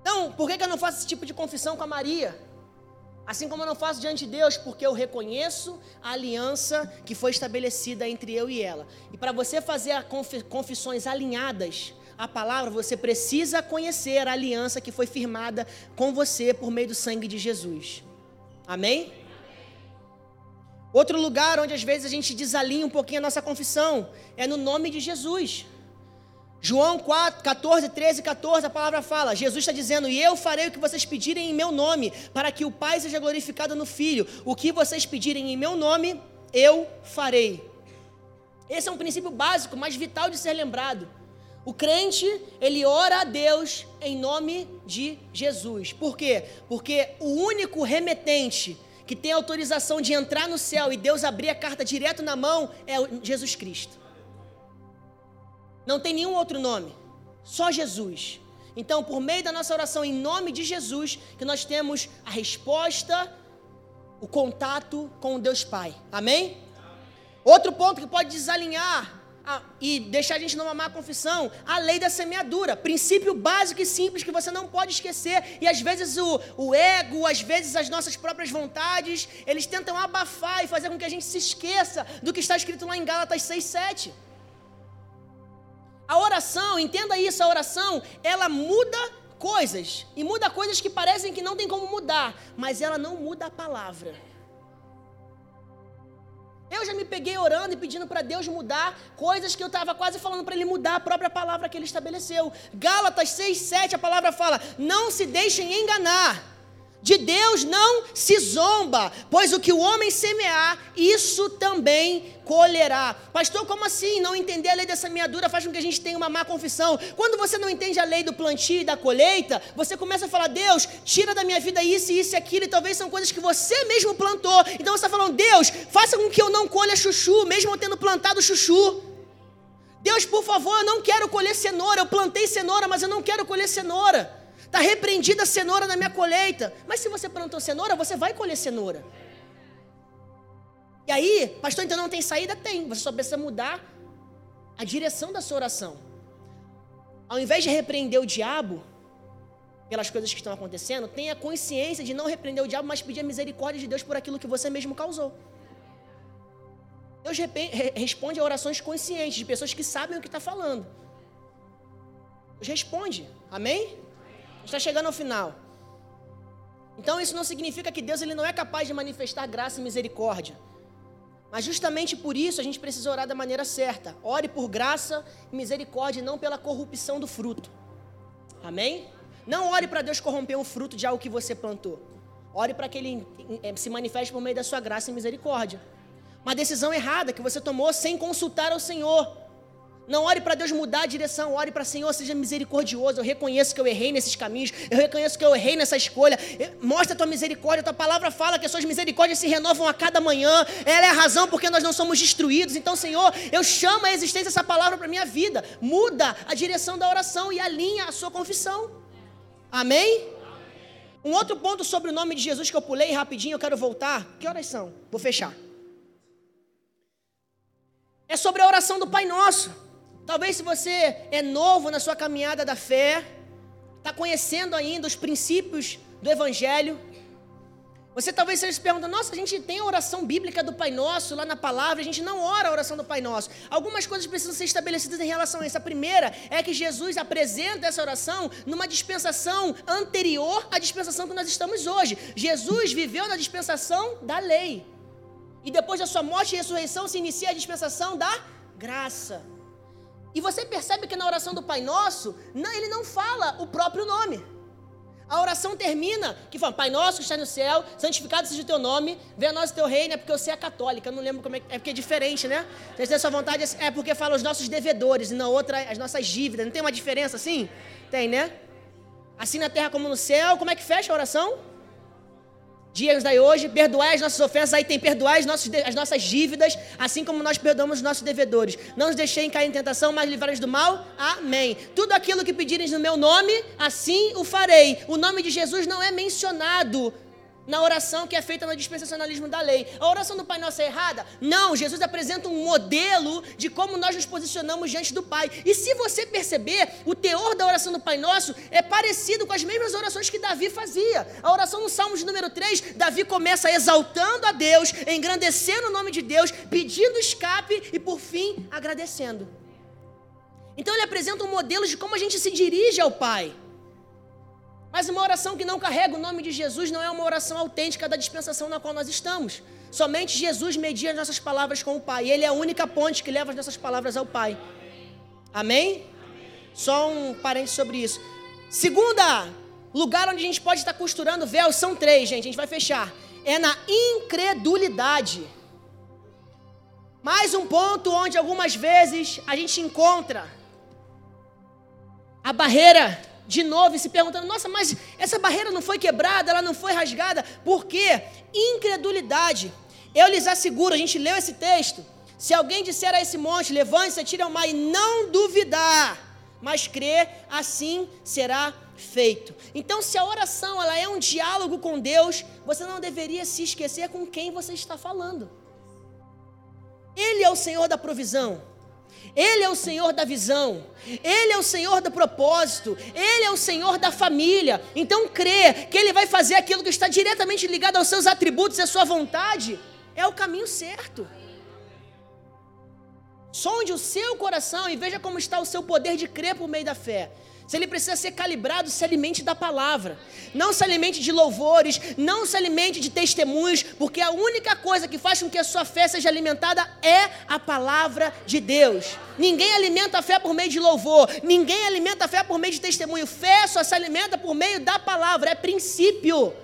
Então, por que, eu não faço esse tipo de confissão com a Maria? Assim como eu não faço diante de Deus, porque eu reconheço a aliança que foi estabelecida entre eu e ela. E para você fazer confissões alinhadas à palavra, você precisa conhecer a aliança que foi firmada com você por meio do sangue de Jesus. Amém? Outro lugar onde às vezes a gente desalinha um pouquinho a nossa confissão é no nome de Jesus. João 4, 14, 13 14, a palavra fala: Jesus está dizendo, e eu farei o que vocês pedirem em meu nome, para que o Pai seja glorificado no Filho. O que vocês pedirem em meu nome, eu farei. Esse é um princípio básico, mas vital de ser lembrado. O crente, ele ora a Deus em nome de Jesus. Por quê? Porque o único remetente que tem autorização de entrar no céu e Deus abrir a carta direto na mão é Jesus Cristo. Não tem nenhum outro nome, só Jesus. Então, por meio da nossa oração em nome de Jesus, que nós temos a resposta, o contato com o Deus Pai. Amém? Outro ponto que pode desalinhar a, e deixar a gente numa má confissão, a lei da semeadura, princípio básico e simples que você não pode esquecer. E às vezes o, o ego, às vezes as nossas próprias vontades, eles tentam abafar e fazer com que a gente se esqueça do que está escrito lá em Gálatas 6, 7. A oração, entenda isso, a oração, ela muda coisas, e muda coisas que parecem que não tem como mudar, mas ela não muda a palavra. Eu já me peguei orando e pedindo para Deus mudar coisas que eu estava quase falando para Ele mudar a própria palavra que Ele estabeleceu. Gálatas 6, 7, a palavra fala: Não se deixem enganar. De Deus não se zomba, pois o que o homem semear, isso também colherá. Pastor, como assim? Não entender a lei da semeadura faz com que a gente tenha uma má confissão. Quando você não entende a lei do plantio e da colheita, você começa a falar: Deus, tira da minha vida isso, isso e aquilo, e talvez são coisas que você mesmo plantou. Então você está falando: Deus, faça com que eu não colha chuchu, mesmo eu tendo plantado chuchu. Deus, por favor, eu não quero colher cenoura. Eu plantei cenoura, mas eu não quero colher cenoura. Está repreendida a cenoura na minha colheita. Mas se você plantou cenoura, você vai colher cenoura. E aí, pastor, então não tem saída? Tem. Você só precisa mudar a direção da sua oração. Ao invés de repreender o diabo pelas coisas que estão acontecendo, tenha consciência de não repreender o diabo, mas pedir a misericórdia de Deus por aquilo que você mesmo causou. Deus responde a orações conscientes de pessoas que sabem o que está falando. Deus responde. Amém? Está chegando ao final. Então isso não significa que Deus ele não é capaz de manifestar graça e misericórdia. Mas justamente por isso a gente precisa orar da maneira certa. Ore por graça e misericórdia, não pela corrupção do fruto. Amém? Não ore para Deus corromper o fruto de algo que você plantou. Ore para que Ele eh, se manifeste por meio da sua graça e misericórdia. Uma decisão errada que você tomou sem consultar ao Senhor. Não ore para Deus mudar a direção, ore para Senhor, seja misericordioso. Eu reconheço que eu errei nesses caminhos, eu reconheço que eu errei nessa escolha. Mostra a tua misericórdia, a tua palavra fala que as suas misericórdias se renovam a cada manhã. Ela é a razão porque nós não somos destruídos. Então, Senhor, eu chamo a existência essa palavra para minha vida. Muda a direção da oração e alinha a sua confissão. Amém? Um outro ponto sobre o nome de Jesus que eu pulei rapidinho, eu quero voltar. Que horas são? Vou fechar. É sobre a oração do Pai Nosso. Talvez se você é novo na sua caminhada da fé, está conhecendo ainda os princípios do Evangelho, você talvez esteja se perguntando, nossa, a gente tem a oração bíblica do Pai Nosso lá na palavra, a gente não ora a oração do Pai Nosso. Algumas coisas precisam ser estabelecidas em relação a isso. A primeira é que Jesus apresenta essa oração numa dispensação anterior à dispensação que nós estamos hoje. Jesus viveu na dispensação da lei. E depois da sua morte e ressurreição se inicia a dispensação da graça. E você percebe que na oração do Pai Nosso, não, ele não fala o próprio nome. A oração termina que fala, Pai Nosso que está no céu, santificado seja o teu nome, venha nós o teu reino, é porque você é católica, eu não lembro como é, é porque é diferente, né? Você tem a sua vontade, é porque fala os nossos devedores e na outra as nossas dívidas, não tem uma diferença assim? Tem, né? Assim na terra como no céu, como é que fecha a oração? Dias daí hoje, perdoai as nossas ofensas, aí tem perdoar as nossas, as nossas dívidas, assim como nós perdoamos os nossos devedores. Não nos deixem cair em tentação, mas livrai do mal. Amém. Tudo aquilo que pedirem no meu nome, assim o farei. O nome de Jesus não é mencionado na oração que é feita no dispensacionalismo da lei. A oração do Pai Nosso é errada? Não, Jesus apresenta um modelo de como nós nos posicionamos diante do Pai. E se você perceber, o teor da oração do Pai Nosso é parecido com as mesmas orações que Davi fazia. A oração no Salmo de número 3, Davi começa exaltando a Deus, engrandecendo o nome de Deus, pedindo escape e por fim agradecendo. Então ele apresenta um modelo de como a gente se dirige ao Pai. Mas uma oração que não carrega o nome de Jesus não é uma oração autêntica da dispensação na qual nós estamos. Somente Jesus media as nossas palavras com o Pai. Ele é a única ponte que leva as nossas palavras ao Pai. Amém? Só um parênteses sobre isso. Segunda lugar onde a gente pode estar costurando véu são três, gente. A gente vai fechar. É na incredulidade. Mais um ponto onde algumas vezes a gente encontra a barreira de novo e se perguntando: nossa, mas essa barreira não foi quebrada, ela não foi rasgada, por quê? Incredulidade. Eu lhes asseguro, a gente leu esse texto. Se alguém disser a esse monte, levante-se, atire ao mar e não duvidar, mas crer, assim será feito. Então, se a oração ela é um diálogo com Deus, você não deveria se esquecer com quem você está falando. Ele é o Senhor da provisão. Ele é o Senhor da visão, Ele é o Senhor do propósito, Ele é o Senhor da família. Então, crer que Ele vai fazer aquilo que está diretamente ligado aos seus atributos e à sua vontade, é o caminho certo. Sonde o seu coração e veja como está o seu poder de crer por meio da fé. Se ele precisa ser calibrado, se alimente da palavra. Não se alimente de louvores, não se alimente de testemunhos, porque a única coisa que faz com que a sua fé seja alimentada é a palavra de Deus. Ninguém alimenta a fé por meio de louvor, ninguém alimenta a fé por meio de testemunho. Fé só se alimenta por meio da palavra, é princípio.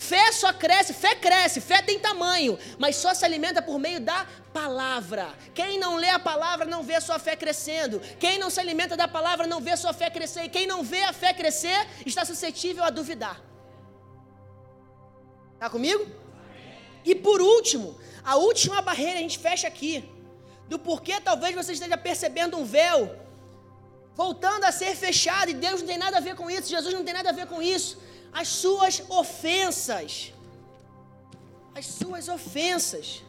Fé só cresce, fé cresce, fé tem tamanho, mas só se alimenta por meio da palavra. Quem não lê a palavra não vê a sua fé crescendo. Quem não se alimenta da palavra não vê a sua fé crescer. E quem não vê a fé crescer está suscetível a duvidar. Está comigo? E por último, a última barreira a gente fecha aqui. Do porquê talvez você esteja percebendo um véu voltando a ser fechado e Deus não tem nada a ver com isso, Jesus não tem nada a ver com isso as suas ofensas. As suas ofensas.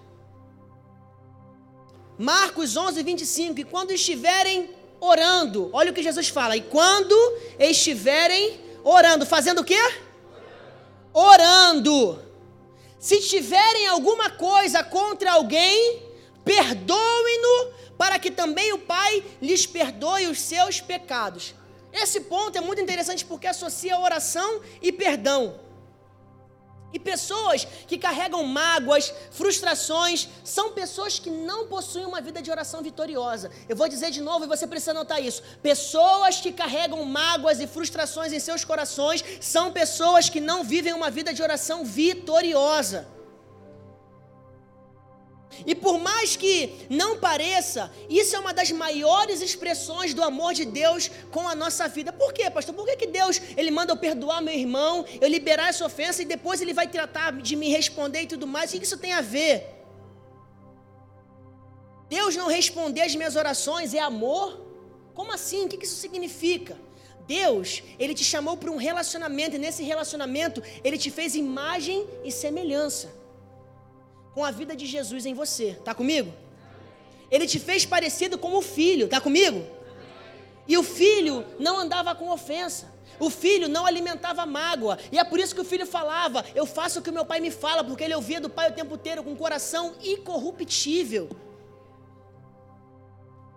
Marcos 11, 25. E quando estiverem orando, olha o que Jesus fala. E quando estiverem orando, fazendo o quê? Orando. Se tiverem alguma coisa contra alguém, perdoem-no, para que também o Pai lhes perdoe os seus pecados. Esse ponto é muito interessante porque associa oração e perdão. E pessoas que carregam mágoas, frustrações, são pessoas que não possuem uma vida de oração vitoriosa. Eu vou dizer de novo e você precisa anotar isso. Pessoas que carregam mágoas e frustrações em seus corações são pessoas que não vivem uma vida de oração vitoriosa. E por mais que não pareça, isso é uma das maiores expressões do amor de Deus com a nossa vida. Por quê, pastor? Por que, que Deus ele manda eu perdoar meu irmão, eu liberar essa ofensa e depois ele vai tratar de me responder e tudo mais? O que isso tem a ver? Deus não responder as minhas orações é amor? Como assim? O que isso significa? Deus, ele te chamou para um relacionamento e nesse relacionamento ele te fez imagem e semelhança com a vida de Jesus em você. Tá comigo? Ele te fez parecido com o filho. Tá comigo? E o filho não andava com ofensa. O filho não alimentava mágoa. E é por isso que o filho falava: Eu faço o que meu pai me fala, porque ele ouvia do pai o tempo inteiro com um coração incorruptível.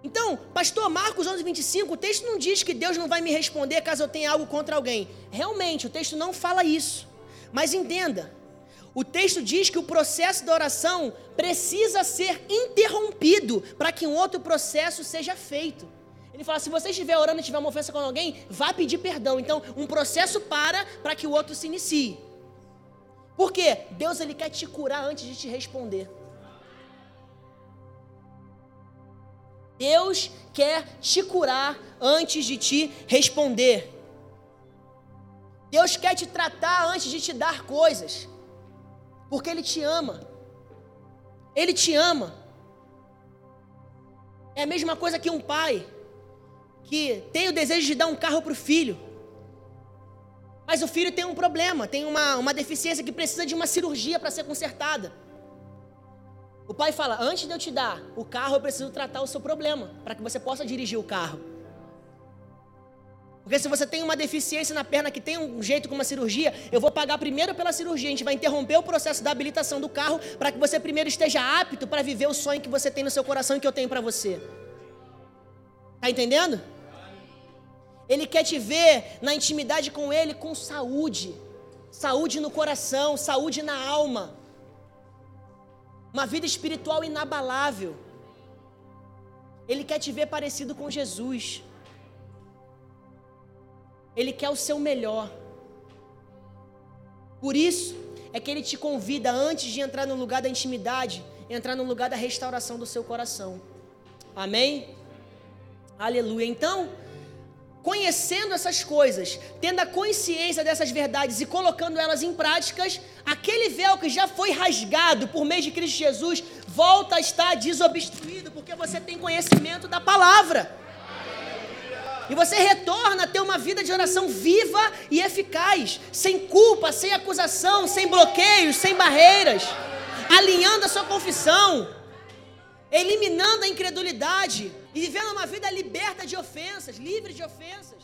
Então, pastor Marcos 11, 25, o texto não diz que Deus não vai me responder caso eu tenha algo contra alguém. Realmente, o texto não fala isso. Mas entenda, o texto diz que o processo da oração precisa ser interrompido para que um outro processo seja feito. Ele fala: se você estiver orando e tiver uma ofensa com alguém, vá pedir perdão. Então, um processo para para que o outro se inicie. Por quê? Deus ele quer te curar antes de te responder. Deus quer te curar antes de te responder. Deus quer te tratar antes de te dar coisas porque Ele te ama. Ele te ama. É a mesma coisa que um pai que tem o desejo de dar um carro para o filho. Mas o filho tem um problema, tem uma, uma deficiência que precisa de uma cirurgia para ser consertada. O pai fala: Antes de eu te dar o carro, eu preciso tratar o seu problema, para que você possa dirigir o carro. Porque se você tem uma deficiência na perna que tem um jeito com uma cirurgia, eu vou pagar primeiro pela cirurgia. A gente vai interromper o processo da habilitação do carro para que você primeiro esteja apto para viver o sonho que você tem no seu coração e que eu tenho para você. Tá entendendo? Ele quer te ver na intimidade com Ele com saúde. Saúde no coração, saúde na alma. Uma vida espiritual inabalável. Ele quer te ver parecido com Jesus. Ele quer o seu melhor. Por isso é que ele te convida antes de entrar no lugar da intimidade, entrar no lugar da restauração do seu coração. Amém? Aleluia. Então, conhecendo essas coisas, tendo a consciência dessas verdades e colocando elas em práticas, aquele véu que já foi rasgado por meio de Cristo Jesus volta a estar desobstruído, porque você tem conhecimento da palavra. E você retorna a ter uma vida de oração viva e eficaz, sem culpa, sem acusação, sem bloqueios, sem barreiras, alinhando a sua confissão, eliminando a incredulidade e vivendo uma vida liberta de ofensas, livre de ofensas.